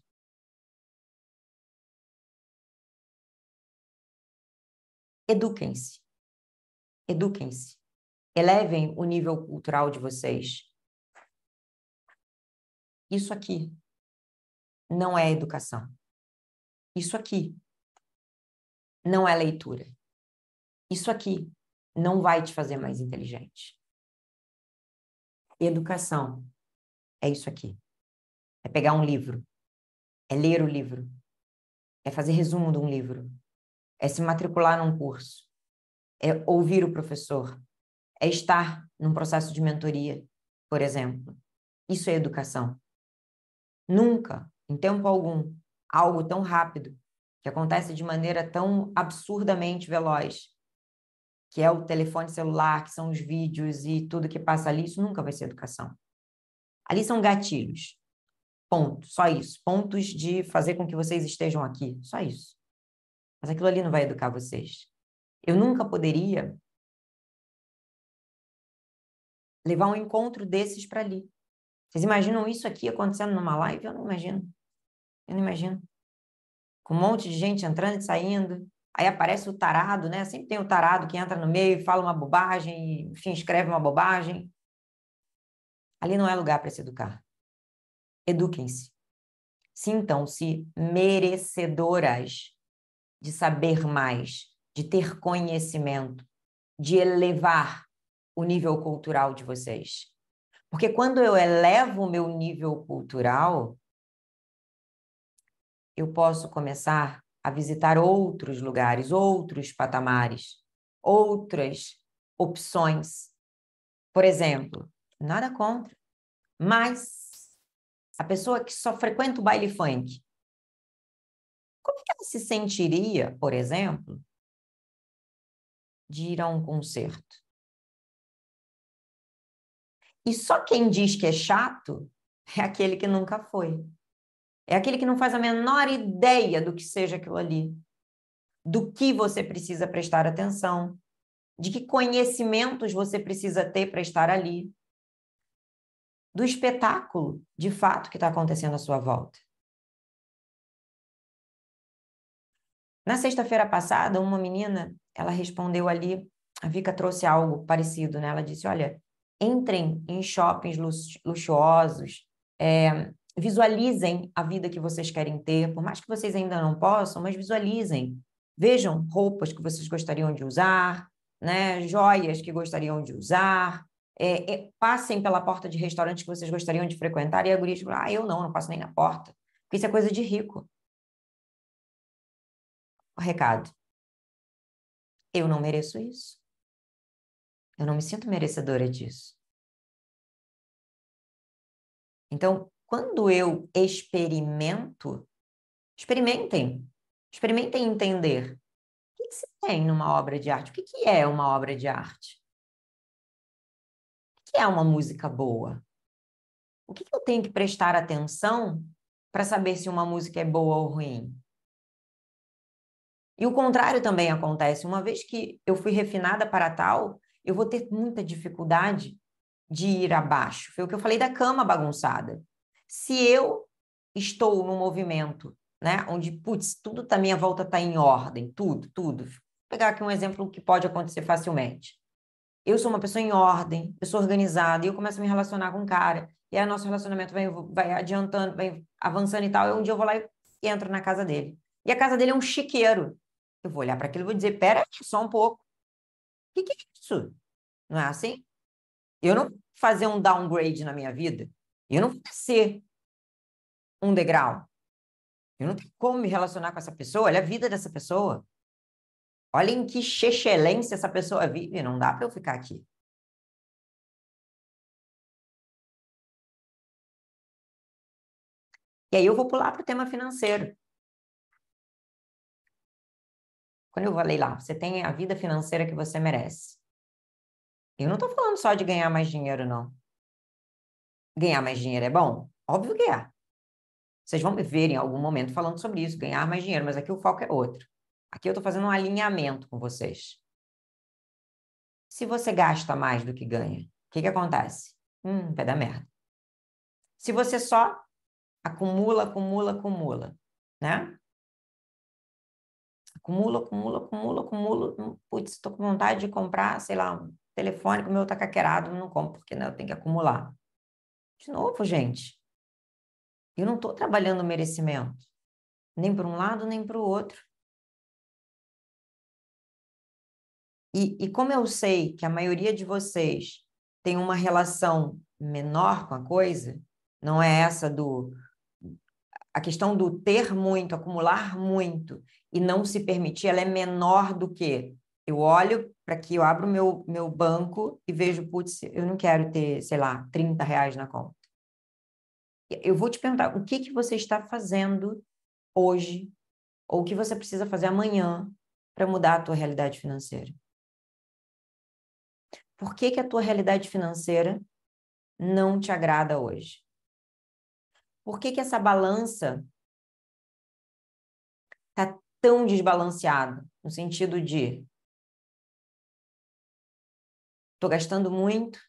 Speaker 1: Eduquem-se. Eduquem-se. Elevem o nível cultural de vocês. Isso aqui não é educação. Isso aqui não é leitura. Isso aqui não vai te fazer mais inteligente. Educação é isso aqui. É pegar um livro, é ler o livro, é fazer resumo de um livro, é se matricular num curso, é ouvir o professor, é estar num processo de mentoria, por exemplo. Isso é educação. Nunca, em tempo algum, algo tão rápido, que acontece de maneira tão absurdamente veloz, que é o telefone celular, que são os vídeos e tudo que passa ali, isso nunca vai ser educação. Ali são gatilhos. Ponto. Só isso. Pontos de fazer com que vocês estejam aqui. Só isso. Mas aquilo ali não vai educar vocês. Eu nunca poderia levar um encontro desses para ali. Vocês imaginam isso aqui acontecendo numa live? Eu não imagino. Eu não imagino. Com um monte de gente entrando e saindo. Aí aparece o tarado, né? Sempre tem o tarado que entra no meio e fala uma bobagem, enfim, escreve uma bobagem. Ali não é lugar para se educar. Eduquem-se. Sintam-se merecedoras de saber mais, de ter conhecimento, de elevar o nível cultural de vocês. Porque quando eu elevo o meu nível cultural, eu posso começar a visitar outros lugares, outros patamares, outras opções. Por exemplo, nada contra, mas a pessoa que só frequenta o baile funk, como que ela se sentiria, por exemplo, de ir a um concerto? E só quem diz que é chato é aquele que nunca foi. É aquele que não faz a menor ideia do que seja aquilo ali, do que você precisa prestar atenção, de que conhecimentos você precisa ter para estar ali, do espetáculo de fato que está acontecendo à sua volta. Na sexta-feira passada, uma menina, ela respondeu ali, a Vika trouxe algo parecido, né? Ela disse, olha, entrem em shoppings luxuosos, é, visualizem a vida que vocês querem ter, por mais que vocês ainda não possam, mas visualizem. Vejam roupas que vocês gostariam de usar, né? joias que gostariam de usar, é, é, passem pela porta de restaurante que vocês gostariam de frequentar, e a guria tipo, ah, eu não, não passo nem na porta, porque isso é coisa de rico. O recado. Eu não mereço isso. Eu não me sinto merecedora disso. Então, quando eu experimento, experimentem, experimentem entender o que, se tem numa obra de arte, o que, que é uma obra de arte, o que é uma música boa, o que, que eu tenho que prestar atenção para saber se uma música é boa ou ruim. E o contrário também acontece. Uma vez que eu fui refinada para tal, eu vou ter muita dificuldade de ir abaixo. Foi o que eu falei da cama bagunçada. Se eu estou no movimento, né, onde, putz, tudo da minha volta está em ordem, tudo, tudo. Vou pegar aqui um exemplo que pode acontecer facilmente. Eu sou uma pessoa em ordem, pessoa organizada, e eu começo a me relacionar com um cara, e aí nosso relacionamento vai, vai adiantando, vai avançando e tal, e um dia eu vou lá e entro na casa dele. E a casa dele é um chiqueiro. Eu vou olhar para aquilo e vou dizer, pera só um pouco. O que, que é isso? Não é assim? Eu não vou fazer um downgrade na minha vida. Eu não vou ser um degrau. Eu não tenho como me relacionar com essa pessoa. Olha a vida dessa pessoa. Olha em que excelência essa pessoa vive. Não dá para eu ficar aqui. E aí eu vou pular para o tema financeiro. Quando eu falei lá, você tem a vida financeira que você merece. Eu não estou falando só de ganhar mais dinheiro, não. Ganhar mais dinheiro é bom? Óbvio que é. Vocês vão me ver em algum momento falando sobre isso, ganhar mais dinheiro, mas aqui o foco é outro. Aqui eu estou fazendo um alinhamento com vocês. Se você gasta mais do que ganha, o que, que acontece? Hum, vai dar merda. Se você só acumula, acumula, acumula, né? Acumula, acumula, acumula, acumula. Putz, estou com vontade de comprar, sei lá, um telefone, o meu está caquerado, não compro, porque né, eu tenho que acumular. De novo, gente, eu não estou trabalhando merecimento, nem para um lado, nem para o outro. E, e como eu sei que a maioria de vocês tem uma relação menor com a coisa, não é essa do. A questão do ter muito, acumular muito e não se permitir, ela é menor do que eu olho para que eu abro meu, meu banco e vejo, putz, eu não quero ter, sei lá, 30 reais na conta. Eu vou te perguntar, o que, que você está fazendo hoje ou o que você precisa fazer amanhã para mudar a tua realidade financeira? Por que, que a tua realidade financeira não te agrada hoje? Por que, que essa balança está tão desbalanceada? No sentido de estou gastando muito,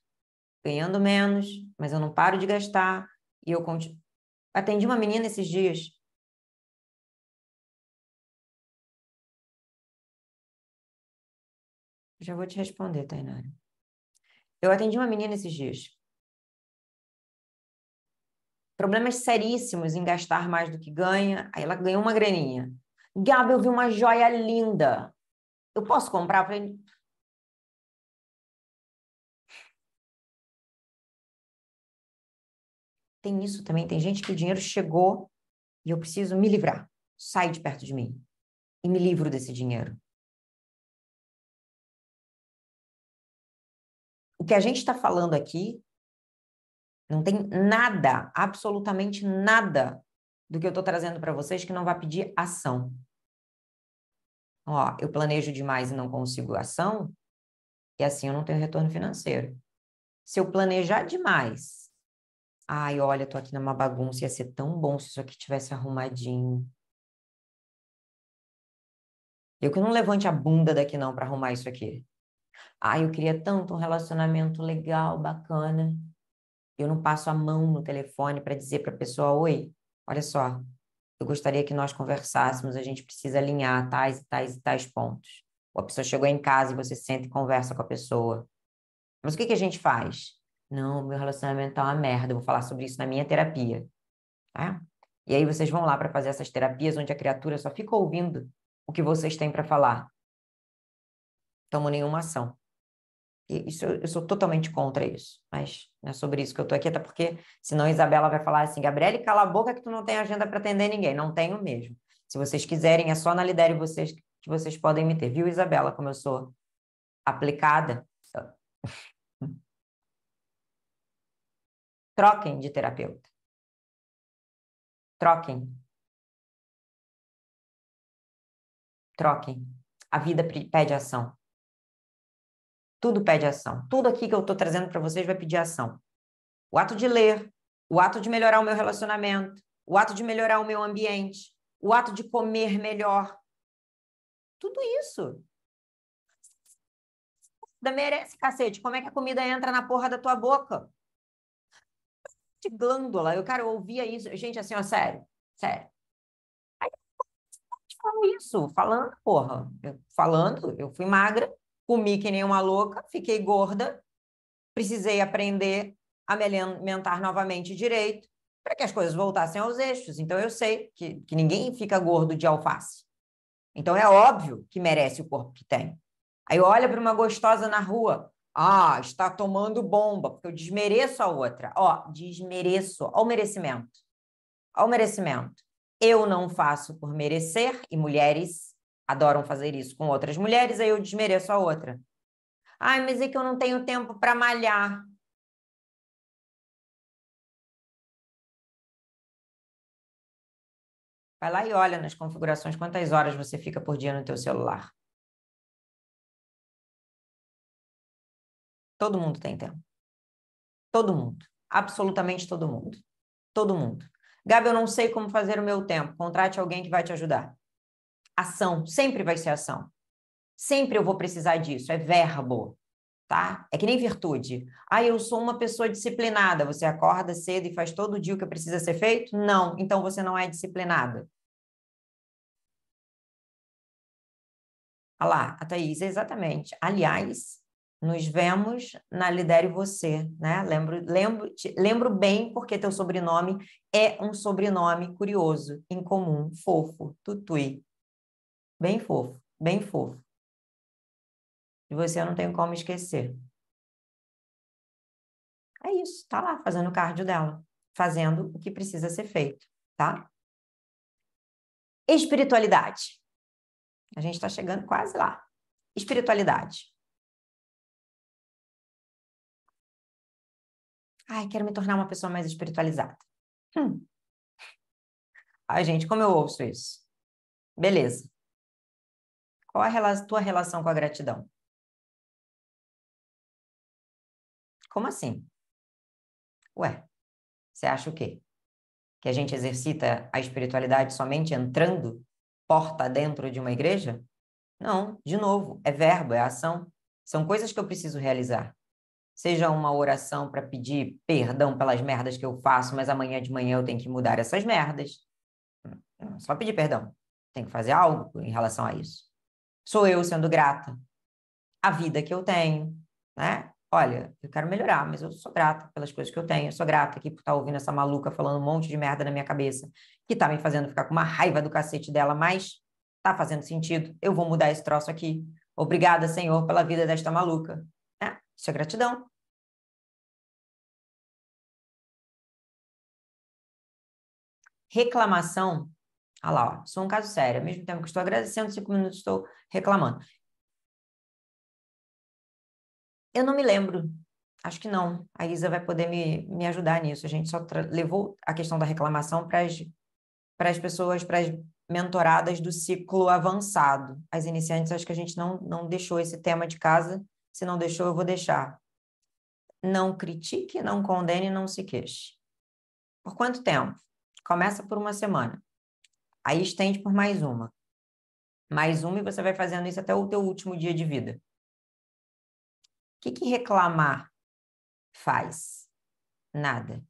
Speaker 1: ganhando menos, mas eu não paro de gastar e eu continuo. Atendi uma menina esses dias. Já vou te responder, Tainara. Eu atendi uma menina esses dias. Problemas seríssimos em gastar mais do que ganha. Aí ela ganhou uma graninha. Gabi, eu vi uma joia linda. Eu posso comprar? Eu falei, tem isso também. Tem gente que o dinheiro chegou e eu preciso me livrar. Sai de perto de mim e me livro desse dinheiro. O que a gente está falando aqui não tem nada, absolutamente nada do que eu estou trazendo para vocês que não vai pedir ação. Ó, eu planejo demais e não consigo ação, e assim eu não tenho retorno financeiro. Se eu planejar demais Ai, olha, tô aqui numa bagunça, ia ser tão bom se isso aqui tivesse arrumadinho. Eu que não levante a bunda daqui não para arrumar isso aqui. Ai, eu queria tanto um relacionamento legal, bacana. Eu não passo a mão no telefone para dizer para a pessoa: "Oi, olha só, eu gostaria que nós conversássemos, a gente precisa alinhar tais e tais e tais pontos. Ou a pessoa chegou em casa e você senta e conversa com a pessoa. Mas o que, que a gente faz? Não, meu relacionamento tá uma merda, eu vou falar sobre isso na minha terapia. Tá? E aí vocês vão lá para fazer essas terapias onde a criatura só fica ouvindo o que vocês têm para falar. Tomam nenhuma ação. Isso, eu sou totalmente contra isso. Mas é sobre isso que eu estou aqui, até porque senão a Isabela vai falar assim, Gabriele, cala a boca que tu não tem agenda para atender ninguém. Não tenho mesmo. Se vocês quiserem, é só na Lidere vocês que vocês podem me ter. Viu, Isabela, como eu sou aplicada? Troquem de terapeuta. Troquem. Troquem. A vida pede ação. Tudo pede ação. Tudo aqui que eu estou trazendo para vocês vai pedir ação. O ato de ler, o ato de melhorar o meu relacionamento, o ato de melhorar o meu ambiente, o ato de comer melhor. Tudo isso. Da merece, cacete. Como é que a comida entra na porra da tua boca? de glândula. Eu, eu ouvia isso. Gente, assim, ó, sério, sério. Aí isso, falando, porra. Eu, falando, eu fui magra, comi que nem uma louca, fiquei gorda, precisei aprender a me alimentar novamente direito para que as coisas voltassem aos eixos. Então, eu sei que, que ninguém fica gordo de alface. Então, é óbvio que merece o corpo que tem. Aí olha para uma gostosa na rua, ah, está tomando bomba, porque eu desmereço a outra. Ó, desmereço. Ó o merecimento. Ó o merecimento. Eu não faço por merecer, e mulheres adoram fazer isso com outras mulheres, aí eu desmereço a outra. Ai, mas é que eu não tenho tempo para malhar. Vai lá e olha nas configurações quantas horas você fica por dia no teu celular. Todo mundo tem tempo. Todo mundo. Absolutamente todo mundo. Todo mundo. Gabi, eu não sei como fazer o meu tempo. Contrate alguém que vai te ajudar. Ação. Sempre vai ser ação. Sempre eu vou precisar disso. É verbo. Tá? É que nem virtude. Ah, eu sou uma pessoa disciplinada. Você acorda cedo e faz todo dia o que precisa ser feito? Não. Então você não é disciplinada. Olha lá, a Thaís, exatamente. Aliás, nos vemos na Lidere Você, né? Lembro, lembro, te, lembro bem porque teu sobrenome é um sobrenome curioso, incomum, fofo, tutui. Bem fofo, bem fofo. E você eu não tenho como esquecer. É isso, tá lá fazendo o cardio dela, fazendo o que precisa ser feito, tá? Espiritualidade. A gente está chegando quase lá. Espiritualidade. Ai, quero me tornar uma pessoa mais espiritualizada. Hum. Ai, gente, como eu ouço isso? Beleza. Qual a tua relação com a gratidão? Como assim? Ué, você acha o quê? Que a gente exercita a espiritualidade somente entrando porta dentro de uma igreja? Não, de novo, é verbo, é ação. São coisas que eu preciso realizar seja uma oração para pedir perdão pelas merdas que eu faço, mas amanhã de manhã eu tenho que mudar essas merdas. Só pedir perdão. Tem que fazer algo em relação a isso. Sou eu sendo grata. A vida que eu tenho, né? Olha, eu quero melhorar, mas eu sou grata pelas coisas que eu tenho. Eu sou grata aqui por estar ouvindo essa maluca falando um monte de merda na minha cabeça, que tá me fazendo ficar com uma raiva do cacete dela, mas tá fazendo sentido. Eu vou mudar esse troço aqui. Obrigada, Senhor, pela vida desta maluca. É, isso é gratidão. Reclamação, olha lá, ó, sou um caso sério, ao mesmo tempo que estou agradecendo, cinco minutos estou reclamando. Eu não me lembro, acho que não. A Isa vai poder me, me ajudar nisso. A gente só levou a questão da reclamação para as pessoas, para as mentoradas do ciclo avançado. As iniciantes, acho que a gente não, não deixou esse tema de casa. Se não deixou, eu vou deixar. Não critique, não condene, não se queixe. Por quanto tempo? Começa por uma semana. Aí estende por mais uma. Mais uma e você vai fazendo isso até o teu último dia de vida. O que, que reclamar faz? Nada.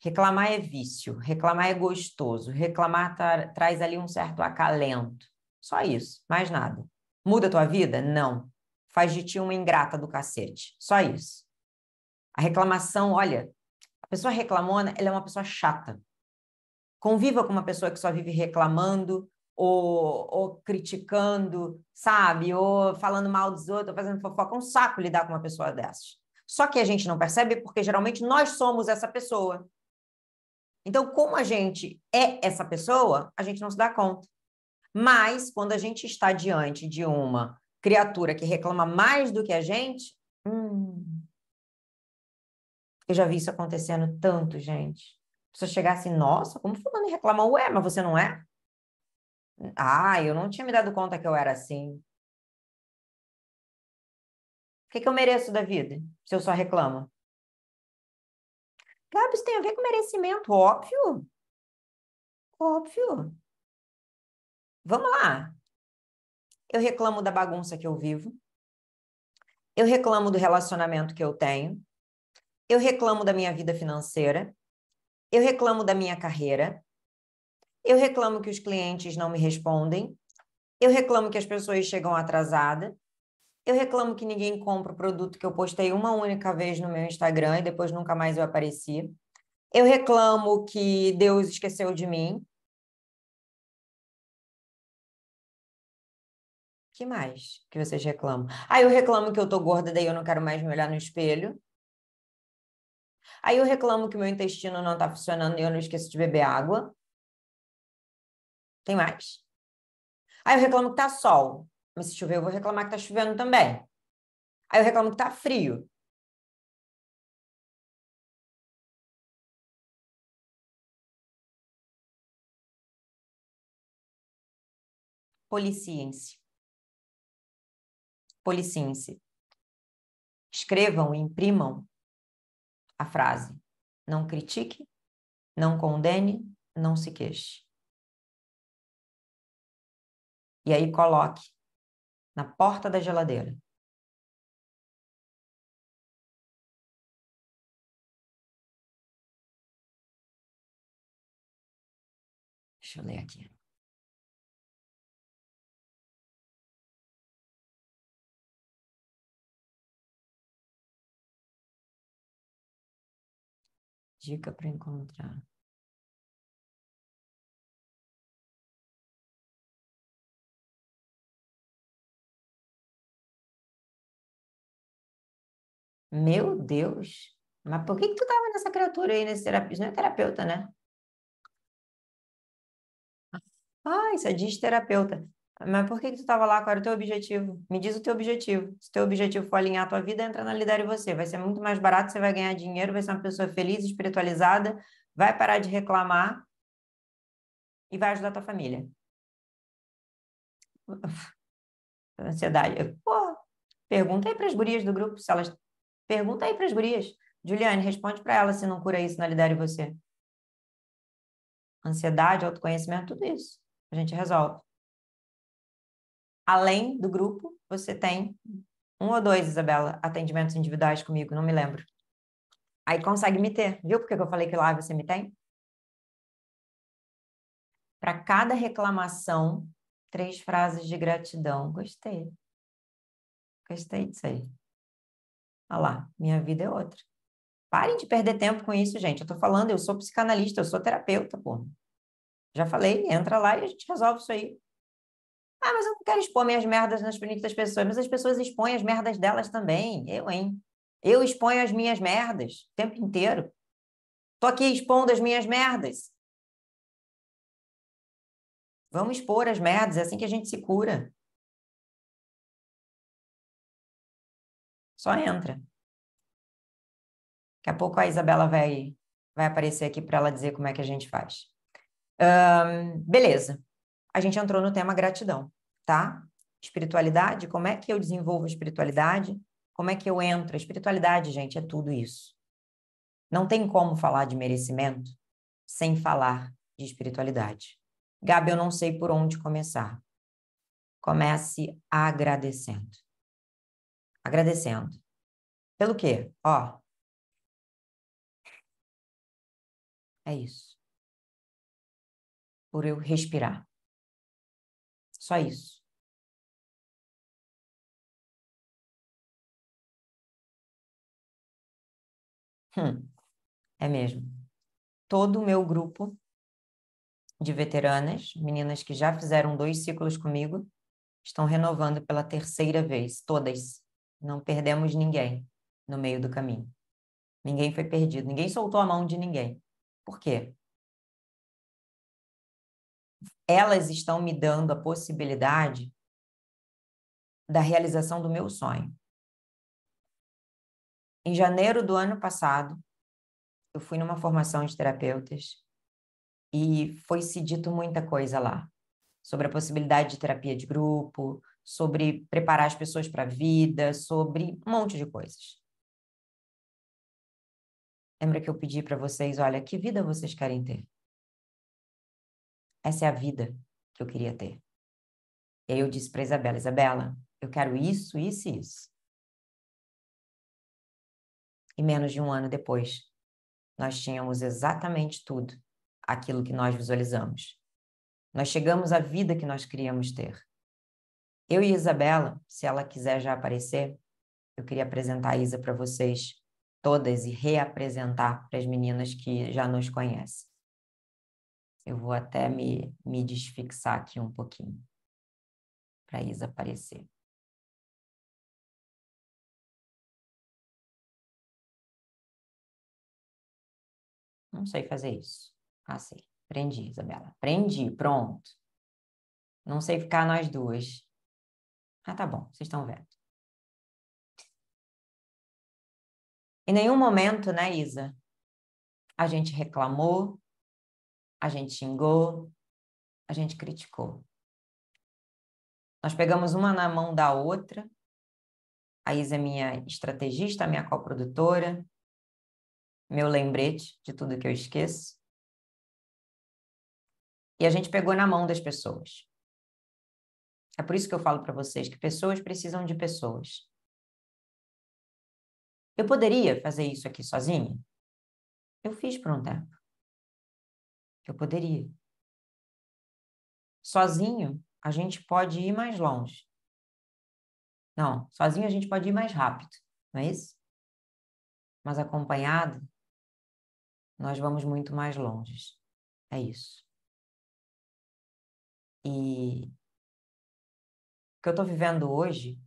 Speaker 1: Reclamar é vício, reclamar é gostoso, reclamar tra traz ali um certo acalento. Só isso, mais nada. Muda a tua vida? Não. Faz de ti uma ingrata do cacete. Só isso. A reclamação, olha, a pessoa reclamona, ela é uma pessoa chata. Conviva com uma pessoa que só vive reclamando ou, ou criticando, sabe? Ou falando mal dos outros, ou fazendo fofoca. É um saco lidar com uma pessoa dessas. Só que a gente não percebe porque geralmente nós somos essa pessoa. Então, como a gente é essa pessoa, a gente não se dá conta. Mas, quando a gente está diante de uma criatura que reclama mais do que a gente, hum, eu já vi isso acontecendo tanto, gente. Pessoa chegar assim, nossa, como fulano reclama? Ué, mas você não é? Ah, eu não tinha me dado conta que eu era assim. O que, que eu mereço da vida se eu só reclamo? Gabi, isso tem a ver com merecimento, óbvio. Óbvio. Vamos lá. Eu reclamo da bagunça que eu vivo. Eu reclamo do relacionamento que eu tenho. Eu reclamo da minha vida financeira. Eu reclamo da minha carreira. Eu reclamo que os clientes não me respondem. Eu reclamo que as pessoas chegam atrasadas. Eu reclamo que ninguém compra o produto que eu postei uma única vez no meu Instagram e depois nunca mais eu apareci. Eu reclamo que Deus esqueceu de mim. que mais que vocês reclamam? Aí eu reclamo que eu tô gorda, daí eu não quero mais me olhar no espelho. Aí eu reclamo que meu intestino não tá funcionando e eu não esqueço de beber água. Tem mais? Aí eu reclamo que tá sol. Mas se chover, eu vou reclamar que tá chovendo também. Aí eu reclamo que tá frio. Policiem-se. Policiem-se. Escrevam e imprimam a frase: não critique, não condene, não se queixe. E aí coloque na porta da geladeira. Deixa eu ler aqui. Dica para encontrar. Meu Deus! Mas por que, que tu estava nessa criatura aí, nesse terapeuta? Não é terapeuta, né? Ah, isso é disterapeuta. Mas por que, que tu estava lá? Qual era o teu objetivo? Me diz o teu objetivo. Se teu objetivo for alinhar a tua vida, entra na Lidere Você. Vai ser muito mais barato, você vai ganhar dinheiro, vai ser uma pessoa feliz, espiritualizada, vai parar de reclamar e vai ajudar a tua família. Ansiedade. Pô, pergunta aí para as gurias do grupo se elas Pergunta aí para as gurias. Juliane, responde para ela se não cura isso na Lidere Você. Ansiedade, autoconhecimento, tudo isso. A gente resolve. Além do grupo, você tem um ou dois, Isabela, atendimentos individuais comigo, não me lembro. Aí consegue me ter. Viu por que eu falei que lá você me tem? Para cada reclamação, três frases de gratidão. Gostei. Gostei disso aí. Olha lá, minha vida é outra. Parem de perder tempo com isso, gente. Eu tô falando, eu sou psicanalista, eu sou terapeuta, pô. Já falei, entra lá e a gente resolve isso aí. Ah, mas eu não quero expor minhas merdas nas frente das pessoas. Mas as pessoas expõem as merdas delas também. Eu, hein? Eu exponho as minhas merdas o tempo inteiro. Tô aqui expondo as minhas merdas. Vamos expor as merdas, é assim que a gente se cura. Só entra. Daqui a pouco a Isabela vai, vai aparecer aqui para ela dizer como é que a gente faz. Um, beleza. A gente entrou no tema gratidão, tá? Espiritualidade, como é que eu desenvolvo a espiritualidade? Como é que eu entro? A espiritualidade, gente, é tudo isso. Não tem como falar de merecimento sem falar de espiritualidade. Gabi, eu não sei por onde começar. Comece agradecendo agradecendo. Pelo quê? Ó. É isso. Por eu respirar. Só isso. Hum, é mesmo. Todo o meu grupo de veteranas, meninas que já fizeram dois ciclos comigo, estão renovando pela terceira vez, todas. Não perdemos ninguém no meio do caminho. Ninguém foi perdido, ninguém soltou a mão de ninguém. Por quê? Elas estão me dando a possibilidade da realização do meu sonho. Em janeiro do ano passado, eu fui numa formação de terapeutas e foi se dito muita coisa lá sobre a possibilidade de terapia de grupo, sobre preparar as pessoas para a vida, sobre um monte de coisas. Lembra que eu pedi para vocês, olha, que vida vocês querem ter? Essa é a vida que eu queria ter. E aí eu disse para Isabela, Isabela, eu quero isso, isso e isso. E menos de um ano depois, nós tínhamos exatamente tudo aquilo que nós visualizamos. Nós chegamos à vida que nós queríamos ter. Eu e Isabela, se ela quiser já aparecer, eu queria apresentar a Isa para vocês todas e reapresentar para as meninas que já nos conhecem. Eu vou até me, me desfixar aqui um pouquinho para Isa aparecer. Não sei fazer isso. Ah, sei. Aprendi, Isabela. Aprendi, pronto. Não sei ficar nós duas. Ah, tá bom, vocês estão vendo. Em nenhum momento, né, Isa? A gente reclamou, a gente xingou, a gente criticou. Nós pegamos uma na mão da outra. A Isa é minha estrategista, minha coprodutora, meu lembrete de tudo que eu esqueço. E a gente pegou na mão das pessoas. É por isso que eu falo para vocês que pessoas precisam de pessoas. Eu poderia fazer isso aqui sozinha? Eu fiz por um tempo. Eu poderia. Sozinho, a gente pode ir mais longe. Não, sozinho a gente pode ir mais rápido, não é isso? Mas acompanhado, nós vamos muito mais longe. É isso. E o que eu estou vivendo hoje,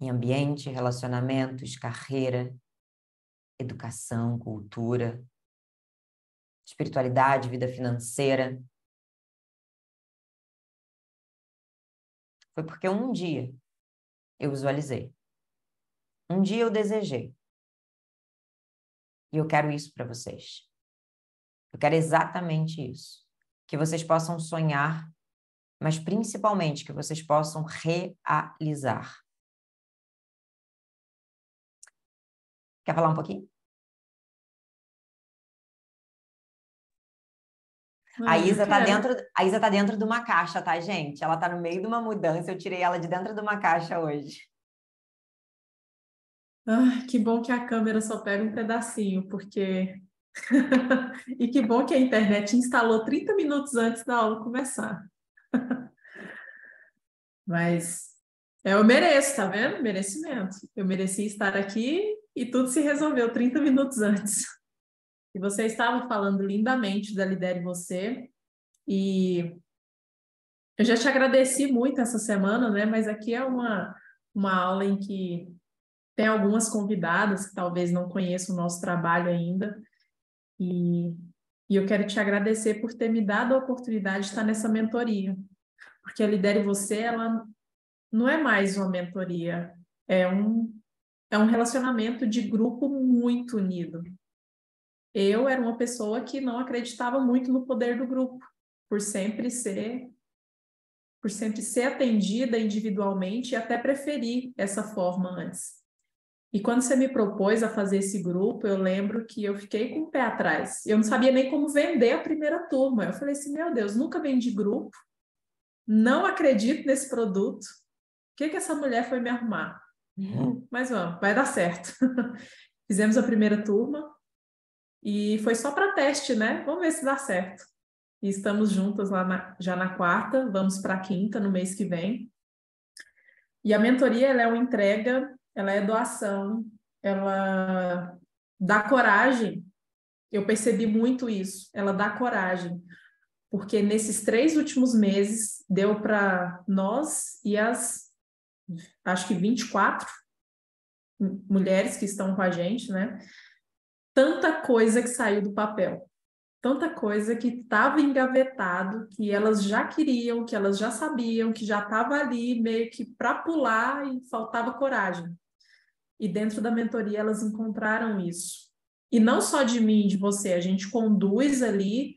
Speaker 1: em ambiente, relacionamentos, carreira, educação, cultura, espiritualidade, vida financeira, foi porque um dia eu visualizei. Um dia eu desejei. E eu quero isso para vocês. Eu quero exatamente isso que vocês possam sonhar, mas principalmente que vocês possam realizar. Quer falar um pouquinho? A Isa está dentro, a Isa tá dentro de uma caixa, tá, gente? Ela está no meio de uma mudança. Eu tirei ela de dentro de uma caixa hoje.
Speaker 2: Ah, que bom que a câmera só pega um pedacinho, porque e que bom que a internet instalou 30 minutos antes da aula começar. Mas eu mereço, tá vendo? Merecimento. Eu mereci estar aqui e tudo se resolveu 30 minutos antes. E você estava falando lindamente da Lidere Você, e eu já te agradeci muito essa semana, né? Mas aqui é uma, uma aula em que tem algumas convidadas que talvez não conheçam o nosso trabalho ainda, e, e eu quero te agradecer por ter me dado a oportunidade de estar nessa mentoria. Porque a Lidere Você, ela não é mais uma mentoria, é um, é um relacionamento de grupo muito unido. Eu era uma pessoa que não acreditava muito no poder do grupo, por sempre ser por sempre ser atendida individualmente e até preferir essa forma antes. E quando você me propôs a fazer esse grupo, eu lembro que eu fiquei com o pé atrás. Eu não sabia nem como vender a primeira turma. Eu falei assim: meu Deus, nunca vendi grupo, não acredito nesse produto. O que, que essa mulher foi me arrumar? Uhum. Mas vamos, vai dar certo. Fizemos a primeira turma E foi só para teste, né? Vamos ver se dá certo. E estamos juntas lá na, já na quarta, vamos para a quinta no mês que vem. E a mentoria ela é uma entrega, ela é doação, ela dá coragem. Eu percebi muito isso. Ela dá coragem, porque nesses três últimos meses deu para nós e as acho que 24 mulheres que estão com a gente, né? Tanta coisa que saiu do papel, tanta coisa que estava engavetado, que elas já queriam, que elas já sabiam, que já estava ali meio que para pular e faltava coragem. E dentro da mentoria elas encontraram isso. E não só de mim, de você, a gente conduz ali,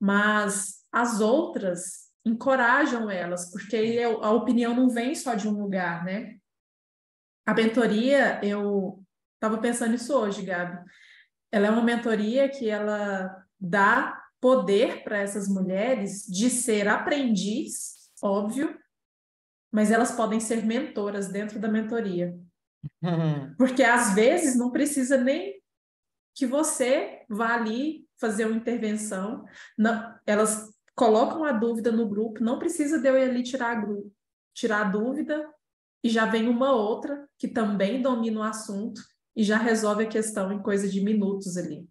Speaker 2: mas as outras encorajam elas, porque a opinião não vem só de um lugar, né? A mentoria, eu estava pensando nisso hoje, Gabi. Ela é uma mentoria que ela dá poder para essas mulheres de ser aprendiz, óbvio, mas elas podem ser mentoras dentro da mentoria. Uhum. Porque às vezes não precisa nem que você vá ali fazer uma intervenção. Não, elas colocam a dúvida no grupo, não precisa de eu ir ali tirar a, tirar a dúvida, e já vem uma outra que também domina o assunto e já resolve a questão em coisa de minutos ali.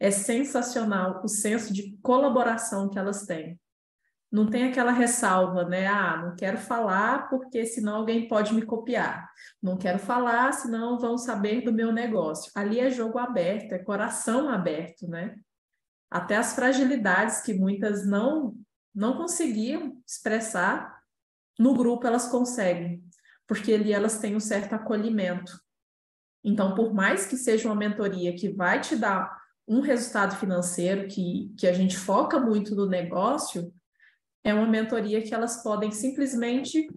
Speaker 2: É sensacional o senso de colaboração que elas têm. Não tem aquela ressalva, né? Ah, não quero falar porque senão alguém pode me copiar. Não quero falar, senão vão saber do meu negócio. Ali é jogo aberto, é coração aberto, né? Até as fragilidades que muitas não não conseguiam expressar, no grupo elas conseguem, porque ali elas têm um certo acolhimento. Então, por mais que seja uma mentoria que vai te dar um resultado financeiro, que, que a gente foca muito no negócio, é uma mentoria que elas podem simplesmente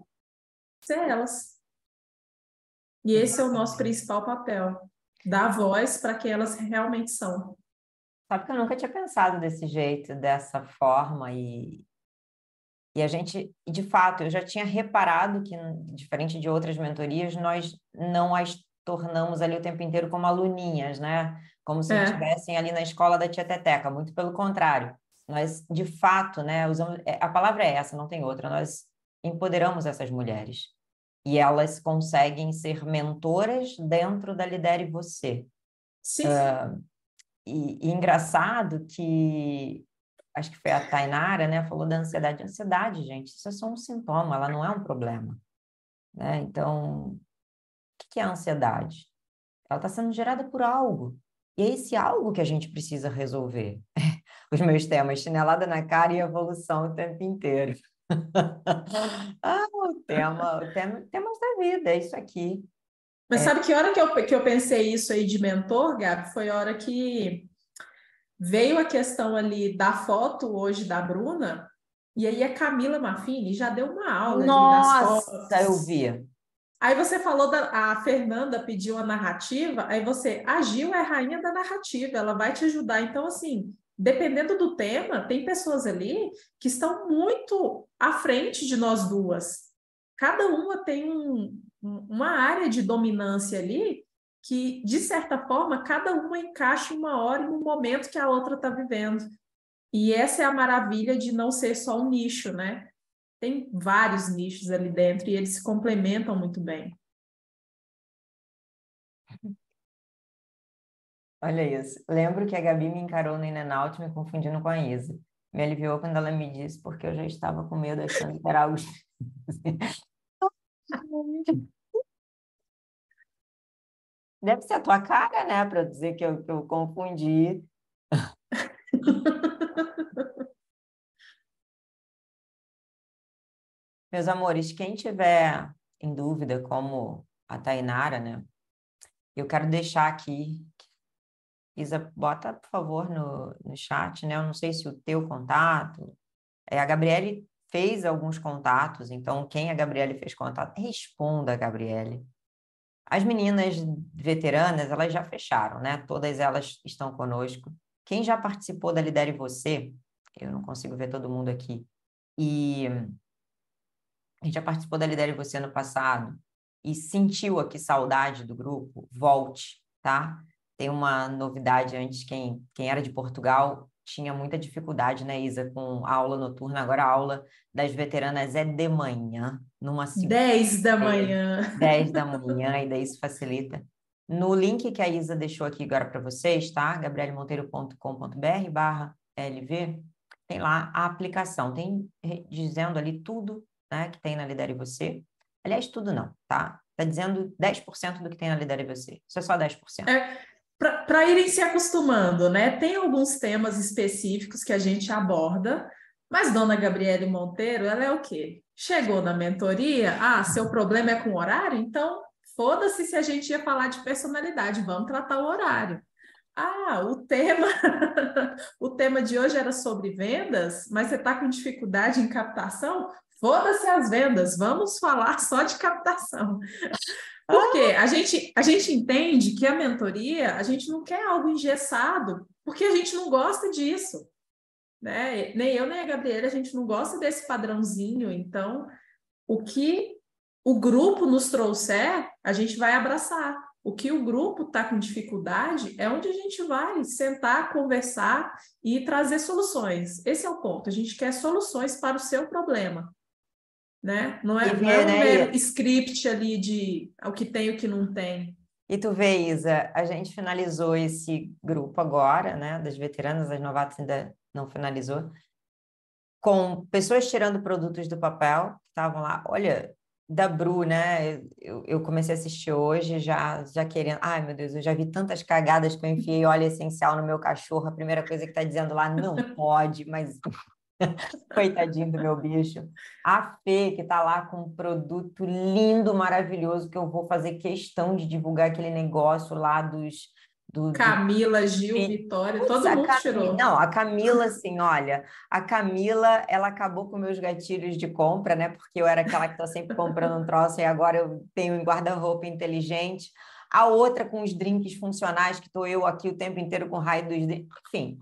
Speaker 2: ser elas. E esse é o nosso principal papel, dar voz para que elas realmente são.
Speaker 1: Sabe que eu nunca tinha pensado desse jeito, dessa forma, e, e a gente, de fato, eu já tinha reparado que, diferente de outras mentorias, nós não as tornamos ali o tempo inteiro como aluninhas, né? Como se é. estivessem ali na escola da tia Teteca, muito pelo contrário. Nós, de fato, né, usamos, é, a palavra é essa, não tem outra, nós empoderamos essas mulheres. E elas conseguem ser mentoras dentro da Lidere Você.
Speaker 2: Sim, uh,
Speaker 1: E, e, engraçado que, acho que foi a Tainara, né, falou da ansiedade. Ansiedade, gente, isso é só um sintoma, ela não é um problema. Né? Então, que é a ansiedade? Ela está sendo gerada por algo. E é esse algo que a gente precisa resolver. Os meus temas, chinelada na cara e evolução o tempo inteiro. ah, o tema, o tema, temas da vida, é isso aqui.
Speaker 2: Mas é. sabe que hora que eu, que eu pensei isso aí de mentor, Gabi? Foi a hora que veio a questão ali da foto hoje da Bruna, e aí a Camila Maffini já deu uma aula
Speaker 1: Nossa, eu vi.
Speaker 2: Aí você falou da a Fernanda pediu a narrativa, aí você, a Gil é a rainha da narrativa, ela vai te ajudar. Então, assim, dependendo do tema, tem pessoas ali que estão muito à frente de nós duas. Cada uma tem um, uma área de dominância ali que, de certa forma, cada uma encaixa uma hora e um momento que a outra está vivendo. E essa é a maravilha de não ser só um nicho, né? Tem vários nichos ali dentro e eles se complementam muito bem.
Speaker 1: Olha isso. Lembro que a Gabi me encarou no In-N-Out me confundindo com a Isa. Me aliviou quando ela me disse, porque eu já estava com medo achando que era algo... Deve ser a tua cara, né? Para dizer que eu, que eu confundi. Meus amores, quem tiver em dúvida, como a Tainara, né? Eu quero deixar aqui. Isa, bota, por favor, no, no chat, né? Eu não sei se o teu contato. É, a Gabriele fez alguns contatos, então quem a Gabriele fez contato, responda a Gabriele. As meninas veteranas, elas já fecharam, né? Todas elas estão conosco. Quem já participou da Lidere Você, eu não consigo ver todo mundo aqui, e a gente já participou da Lidere Você ano passado e sentiu aqui saudade do grupo, volte, tá? tem uma novidade antes, quem, quem era de Portugal tinha muita dificuldade, né, Isa, com aula noturna. Agora a aula das veteranas é de manhã, numa
Speaker 2: segunda. 10 da manhã.
Speaker 1: 10 da manhã, e daí isso facilita. No link que a Isa deixou aqui agora para vocês, tá? gabrielmonteiro.com.br barra LV, tem lá a aplicação. Tem dizendo ali tudo né, que tem na Lidere Você. Aliás, tudo não, tá? Está dizendo 10% do que tem na Lidere Você. Isso é só 10%.
Speaker 2: É, para irem se acostumando, né? Tem alguns temas específicos que a gente aborda, mas Dona Gabriele Monteiro, ela é o quê? Chegou na mentoria, ah, seu problema é com horário? Então, foda-se se a gente ia falar de personalidade, vamos tratar o horário. Ah, o tema, o tema de hoje era sobre vendas, mas você está com dificuldade em captação? Foda-se as vendas, vamos falar só de captação. Porque a gente, a gente entende que a mentoria, a gente não quer algo engessado, porque a gente não gosta disso. Né? Nem eu, nem a Gabriela, a gente não gosta desse padrãozinho. Então, o que o grupo nos trouxer, a gente vai abraçar. O que o grupo está com dificuldade é onde a gente vai sentar, conversar e trazer soluções. Esse é o ponto. A gente quer soluções para o seu problema né? Não é, não é um né? script ali de o que tem e o que não tem.
Speaker 1: E tu vê, Isa, a gente finalizou esse grupo agora, né? Das veteranas, as novatas ainda não finalizou, com pessoas tirando produtos do papel, que estavam lá, olha, da Bru, né? Eu, eu, comecei a assistir hoje, já, já querendo. Ai, meu Deus, eu já vi tantas cagadas que eu enfiei óleo essencial no meu cachorro. A primeira coisa que está dizendo lá, não pode, mas Coitadinho do meu bicho. A Fê, que está lá com um produto lindo, maravilhoso, que eu vou fazer questão de divulgar aquele negócio lá dos. Do,
Speaker 2: Camila, Gil, Vitória, todo mundo
Speaker 1: Camila,
Speaker 2: tirou.
Speaker 1: Não, a Camila, assim, olha, a Camila, ela acabou com meus gatilhos de compra, né? Porque eu era aquela que está sempre comprando um troço e agora eu tenho um guarda-roupa inteligente. A outra com os drinks funcionais, que estou eu aqui o tempo inteiro com raio dos drinks. Enfim,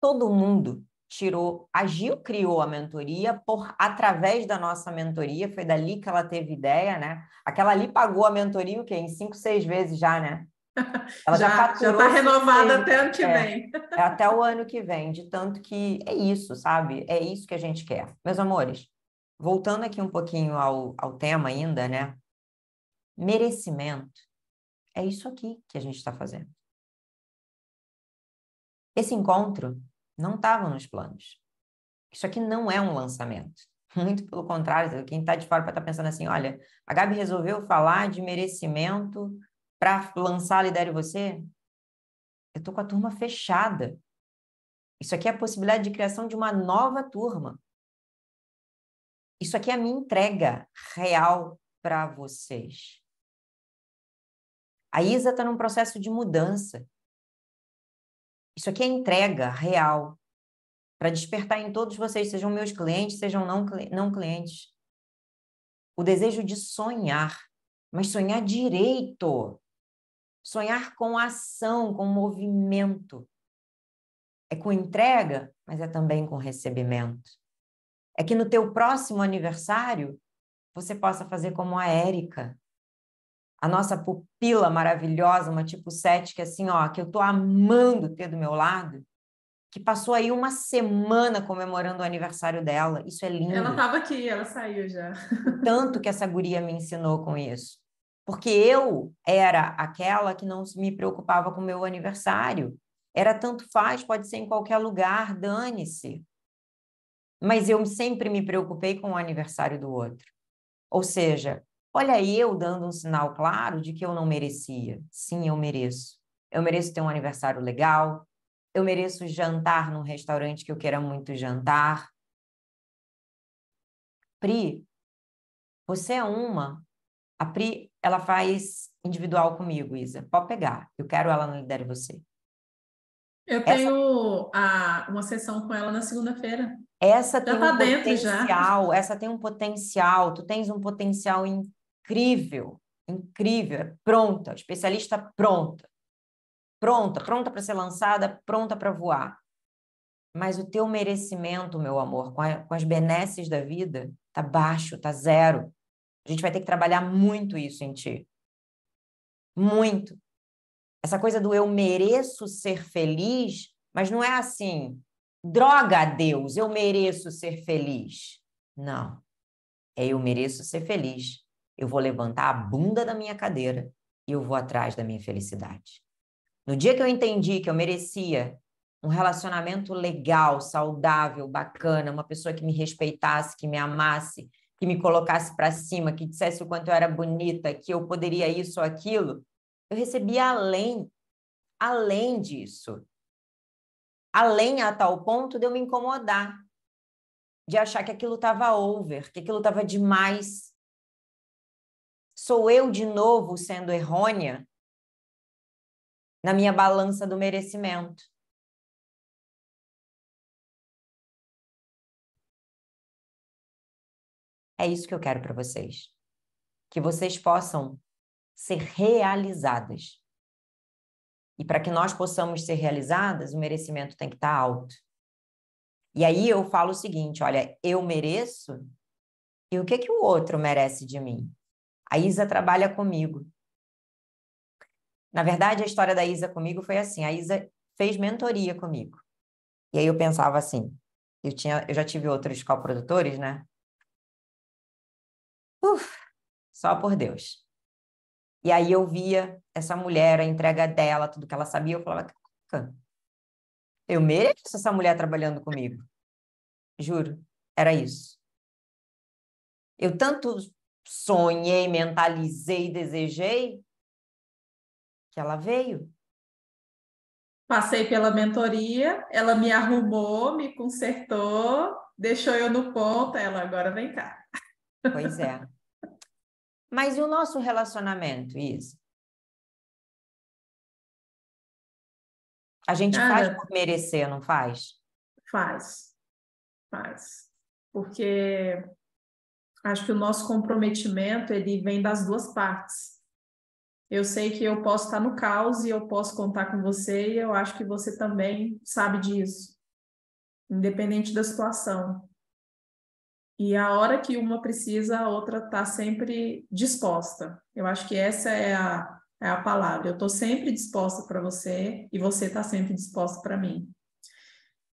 Speaker 1: todo mundo tirou, a Gil criou a mentoria por através da nossa mentoria, foi dali que ela teve ideia, né? Aquela ali pagou a mentoria o quê? Em cinco, seis vezes já, né?
Speaker 2: Ela já está renovada até ano que é, vem.
Speaker 1: É até o ano que vem, de tanto que é isso, sabe? É isso que a gente quer. Meus amores, voltando aqui um pouquinho ao, ao tema ainda, né? Merecimento. É isso aqui que a gente está fazendo. Esse encontro não estava nos planos. Isso aqui não é um lançamento. Muito pelo contrário, quem está de fora pode estar tá pensando assim: olha, a Gabi resolveu falar de merecimento para lançar a Lidere Você. Eu estou com a turma fechada. Isso aqui é a possibilidade de criação de uma nova turma. Isso aqui é a minha entrega real para vocês. A Isa está num processo de mudança. Isso aqui é entrega real para despertar em todos vocês, sejam meus clientes, sejam não, não clientes, o desejo de sonhar, mas sonhar direito, sonhar com ação, com movimento. É com entrega, mas é também com recebimento. É que no teu próximo aniversário você possa fazer como a Érica, a nossa pupila maravilhosa, uma tipo 7, que assim, ó, que eu tô amando ter do meu lado, que passou aí uma semana comemorando o aniversário dela. Isso é lindo.
Speaker 2: Ela estava aqui, ela saiu já.
Speaker 1: Tanto que essa guria me ensinou com isso. Porque eu era aquela que não me preocupava com o meu aniversário. Era tanto faz, pode ser em qualquer lugar, dane-se. Mas eu sempre me preocupei com o aniversário do outro. Ou seja, Olha eu dando um sinal claro de que eu não merecia. Sim, eu mereço. Eu mereço ter um aniversário legal. Eu mereço jantar num restaurante que eu queira muito jantar. Pri, você é uma. A Pri, ela faz individual comigo, Isa. Pode pegar. Eu quero ela no Lidere Você.
Speaker 2: Eu tenho Essa... a, uma sessão com ela na segunda-feira.
Speaker 1: Essa já tem tá um potencial, já. essa tem um potencial, tu tens um potencial incrível, incrível, é pronta, especialista pronta. Pronta, pronta para ser lançada, pronta para voar. Mas o teu merecimento, meu amor, com, a, com as benesses da vida, tá baixo, tá zero. A gente vai ter que trabalhar muito isso em ti. Muito. Essa coisa do eu mereço ser feliz, mas não é assim, droga a Deus, eu mereço ser feliz. Não. É eu mereço ser feliz. Eu vou levantar a bunda da minha cadeira e eu vou atrás da minha felicidade. No dia que eu entendi que eu merecia um relacionamento legal, saudável, bacana, uma pessoa que me respeitasse, que me amasse, que me colocasse para cima, que dissesse o quanto eu era bonita, que eu poderia isso ou aquilo, eu recebia além, além disso. Além a tal ponto de eu me incomodar, de achar que aquilo estava over, que aquilo estava demais. Sou eu de novo sendo errônea na minha balança do merecimento. É isso que eu quero para vocês. Que vocês possam ser realizadas. E para que nós possamos ser realizadas, o merecimento tem que estar tá alto. E aí eu falo o seguinte: olha, eu mereço, e o que, que o outro merece de mim? A Isa trabalha comigo. Na verdade, a história da Isa comigo foi assim: a Isa fez mentoria comigo. E aí eu pensava assim: eu, tinha, eu já tive outros coprodutores, né? Uf, só por Deus. E aí eu via essa mulher, a entrega dela, tudo que ela sabia, eu falava, caraca, eu mereço essa mulher trabalhando comigo. Juro, era isso. Eu tanto sonhei, mentalizei, desejei, que ela veio.
Speaker 2: Passei pela mentoria, ela me arrumou, me consertou, deixou eu no ponto, ela agora vem cá.
Speaker 1: Pois é. Mas e o nosso relacionamento, isso? A gente faz por merecer, não faz?
Speaker 2: Faz, faz. Porque acho que o nosso comprometimento ele vem das duas partes. Eu sei que eu posso estar no caos e eu posso contar com você e eu acho que você também sabe disso, independente da situação. E a hora que uma precisa, a outra está sempre disposta. Eu acho que essa é a, é a palavra. Eu estou sempre disposta para você e você está sempre disposta para mim.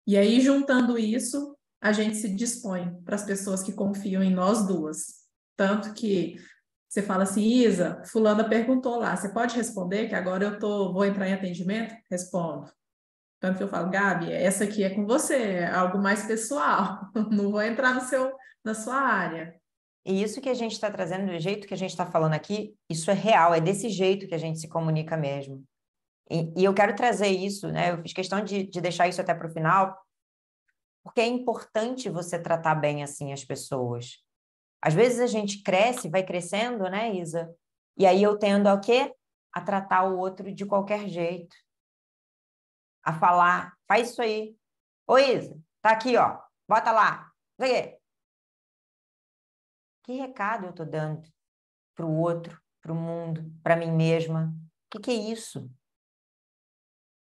Speaker 2: E aí, juntando isso, a gente se dispõe para as pessoas que confiam em nós duas. Tanto que você fala assim, Isa, fulana perguntou lá, você pode responder que agora eu tô, vou entrar em atendimento? Respondo. Tanto que eu falo, Gabi, essa aqui é com você, é algo mais pessoal, não vou entrar no seu, na sua área.
Speaker 1: E isso que a gente está trazendo, do jeito que a gente está falando aqui, isso é real, é desse jeito que a gente se comunica mesmo. E, e eu quero trazer isso, né? Eu fiz questão de, de deixar isso até para o final, porque é importante você tratar bem assim as pessoas. Às vezes a gente cresce, vai crescendo, né, Isa? E aí eu tendo a quê? A tratar o outro de qualquer jeito. A falar, faz isso aí. Ô, Isa, tá aqui, ó. Bota lá. Que recado eu estou dando para o outro, para o mundo, para mim mesma? O que, que, é isso?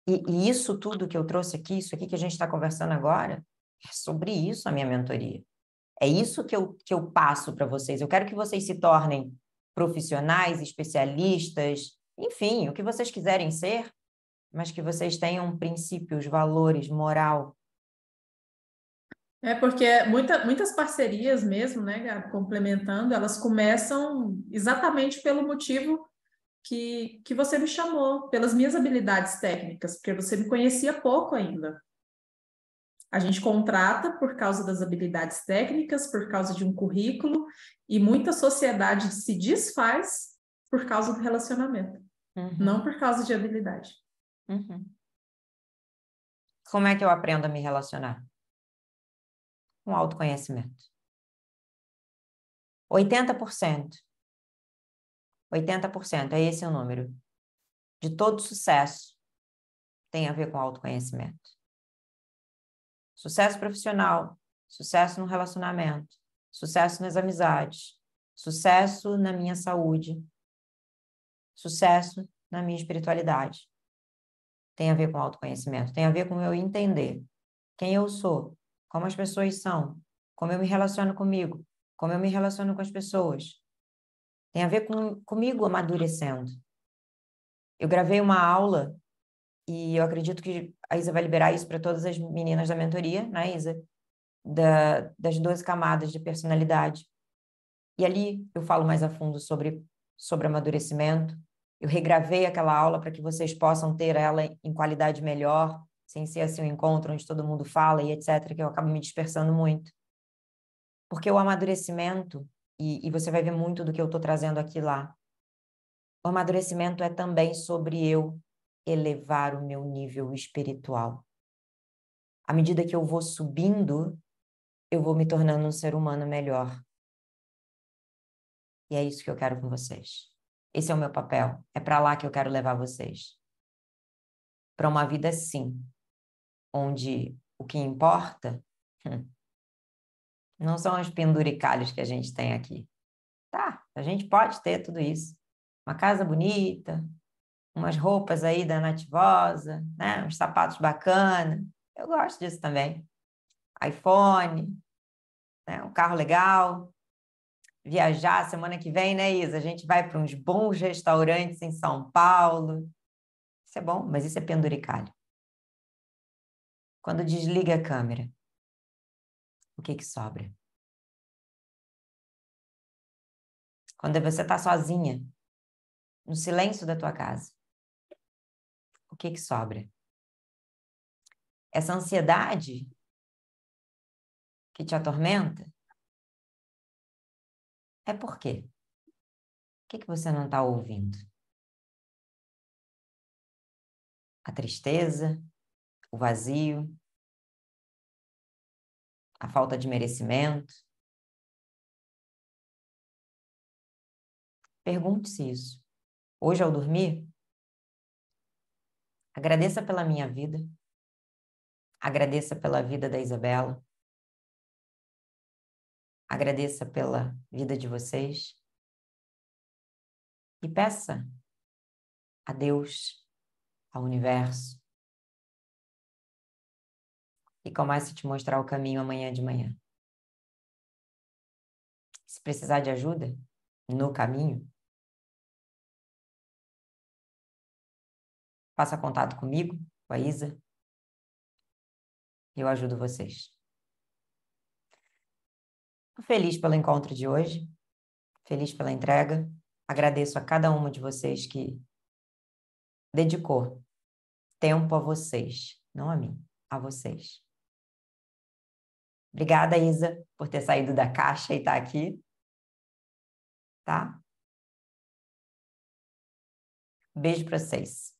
Speaker 1: E, e, isso tudo que eu trouxe aqui, isso aqui que a gente está conversando agora, é sobre isso a minha mentoria. É isso que eu, que eu passo para vocês. Eu quero que vocês se tornem profissionais, especialistas, enfim, o que vocês quiserem ser, mas que vocês tenham princípios, valores, moral,
Speaker 2: é porque muita, muitas parcerias mesmo, né, Gabi, complementando, elas começam exatamente pelo motivo que, que você me chamou, pelas minhas habilidades técnicas, porque você me conhecia pouco ainda. A gente contrata por causa das habilidades técnicas, por causa de um currículo, e muita sociedade se desfaz por causa do relacionamento, uhum. não por causa de habilidade.
Speaker 1: Uhum. Como é que eu aprendo a me relacionar? com autoconhecimento. 80%. 80%, é esse o número. De todo sucesso tem a ver com autoconhecimento. Sucesso profissional, sucesso no relacionamento, sucesso nas amizades, sucesso na minha saúde, sucesso na minha espiritualidade. Tem a ver com autoconhecimento, tem a ver com eu entender quem eu sou, como as pessoas são, como eu me relaciono comigo, como eu me relaciono com as pessoas. Tem a ver com comigo amadurecendo. Eu gravei uma aula e eu acredito que a Isa vai liberar isso para todas as meninas da mentoria, né, Isa? Da, das 12 camadas de personalidade. E ali eu falo mais a fundo sobre, sobre amadurecimento. Eu regravei aquela aula para que vocês possam ter ela em qualidade melhor, sem ser assim um encontro onde todo mundo fala e etc., que eu acabo me dispersando muito. Porque o amadurecimento, e, e você vai ver muito do que eu estou trazendo aqui lá, o amadurecimento é também sobre eu elevar o meu nível espiritual. À medida que eu vou subindo, eu vou me tornando um ser humano melhor. E é isso que eu quero com vocês. Esse é o meu papel. É para lá que eu quero levar vocês. Para uma vida sim, onde o que importa hum, não são os penduricalhos que a gente tem aqui. Tá, a gente pode ter tudo isso. Uma casa bonita, umas roupas aí da Nativosa, né? uns sapatos bacanas. Eu gosto disso também. iPhone, né? um carro legal. Viajar semana que vem, né, Isa? A gente vai para uns bons restaurantes em São Paulo. Isso é bom, mas isso é penduricalho. Quando desliga a câmera, o que que sobra? Quando você está sozinha, no silêncio da tua casa, o que que sobra? Essa ansiedade que te atormenta é por quê? O que, que você não está ouvindo? A tristeza, o vazio, a falta de merecimento. Pergunte-se isso. Hoje, ao dormir, agradeça pela minha vida, agradeça pela vida da Isabela, agradeça pela vida de vocês. E peça a Deus, ao universo, e comece a te mostrar o caminho amanhã de manhã. Se precisar de ajuda no caminho, faça contato comigo, com a Isa. Eu ajudo vocês. Feliz pelo encontro de hoje, feliz pela entrega. Agradeço a cada uma de vocês que dedicou tempo a vocês, não a mim, a vocês. Obrigada, Isa, por ter saído da caixa e estar tá aqui. Tá? Beijo para vocês.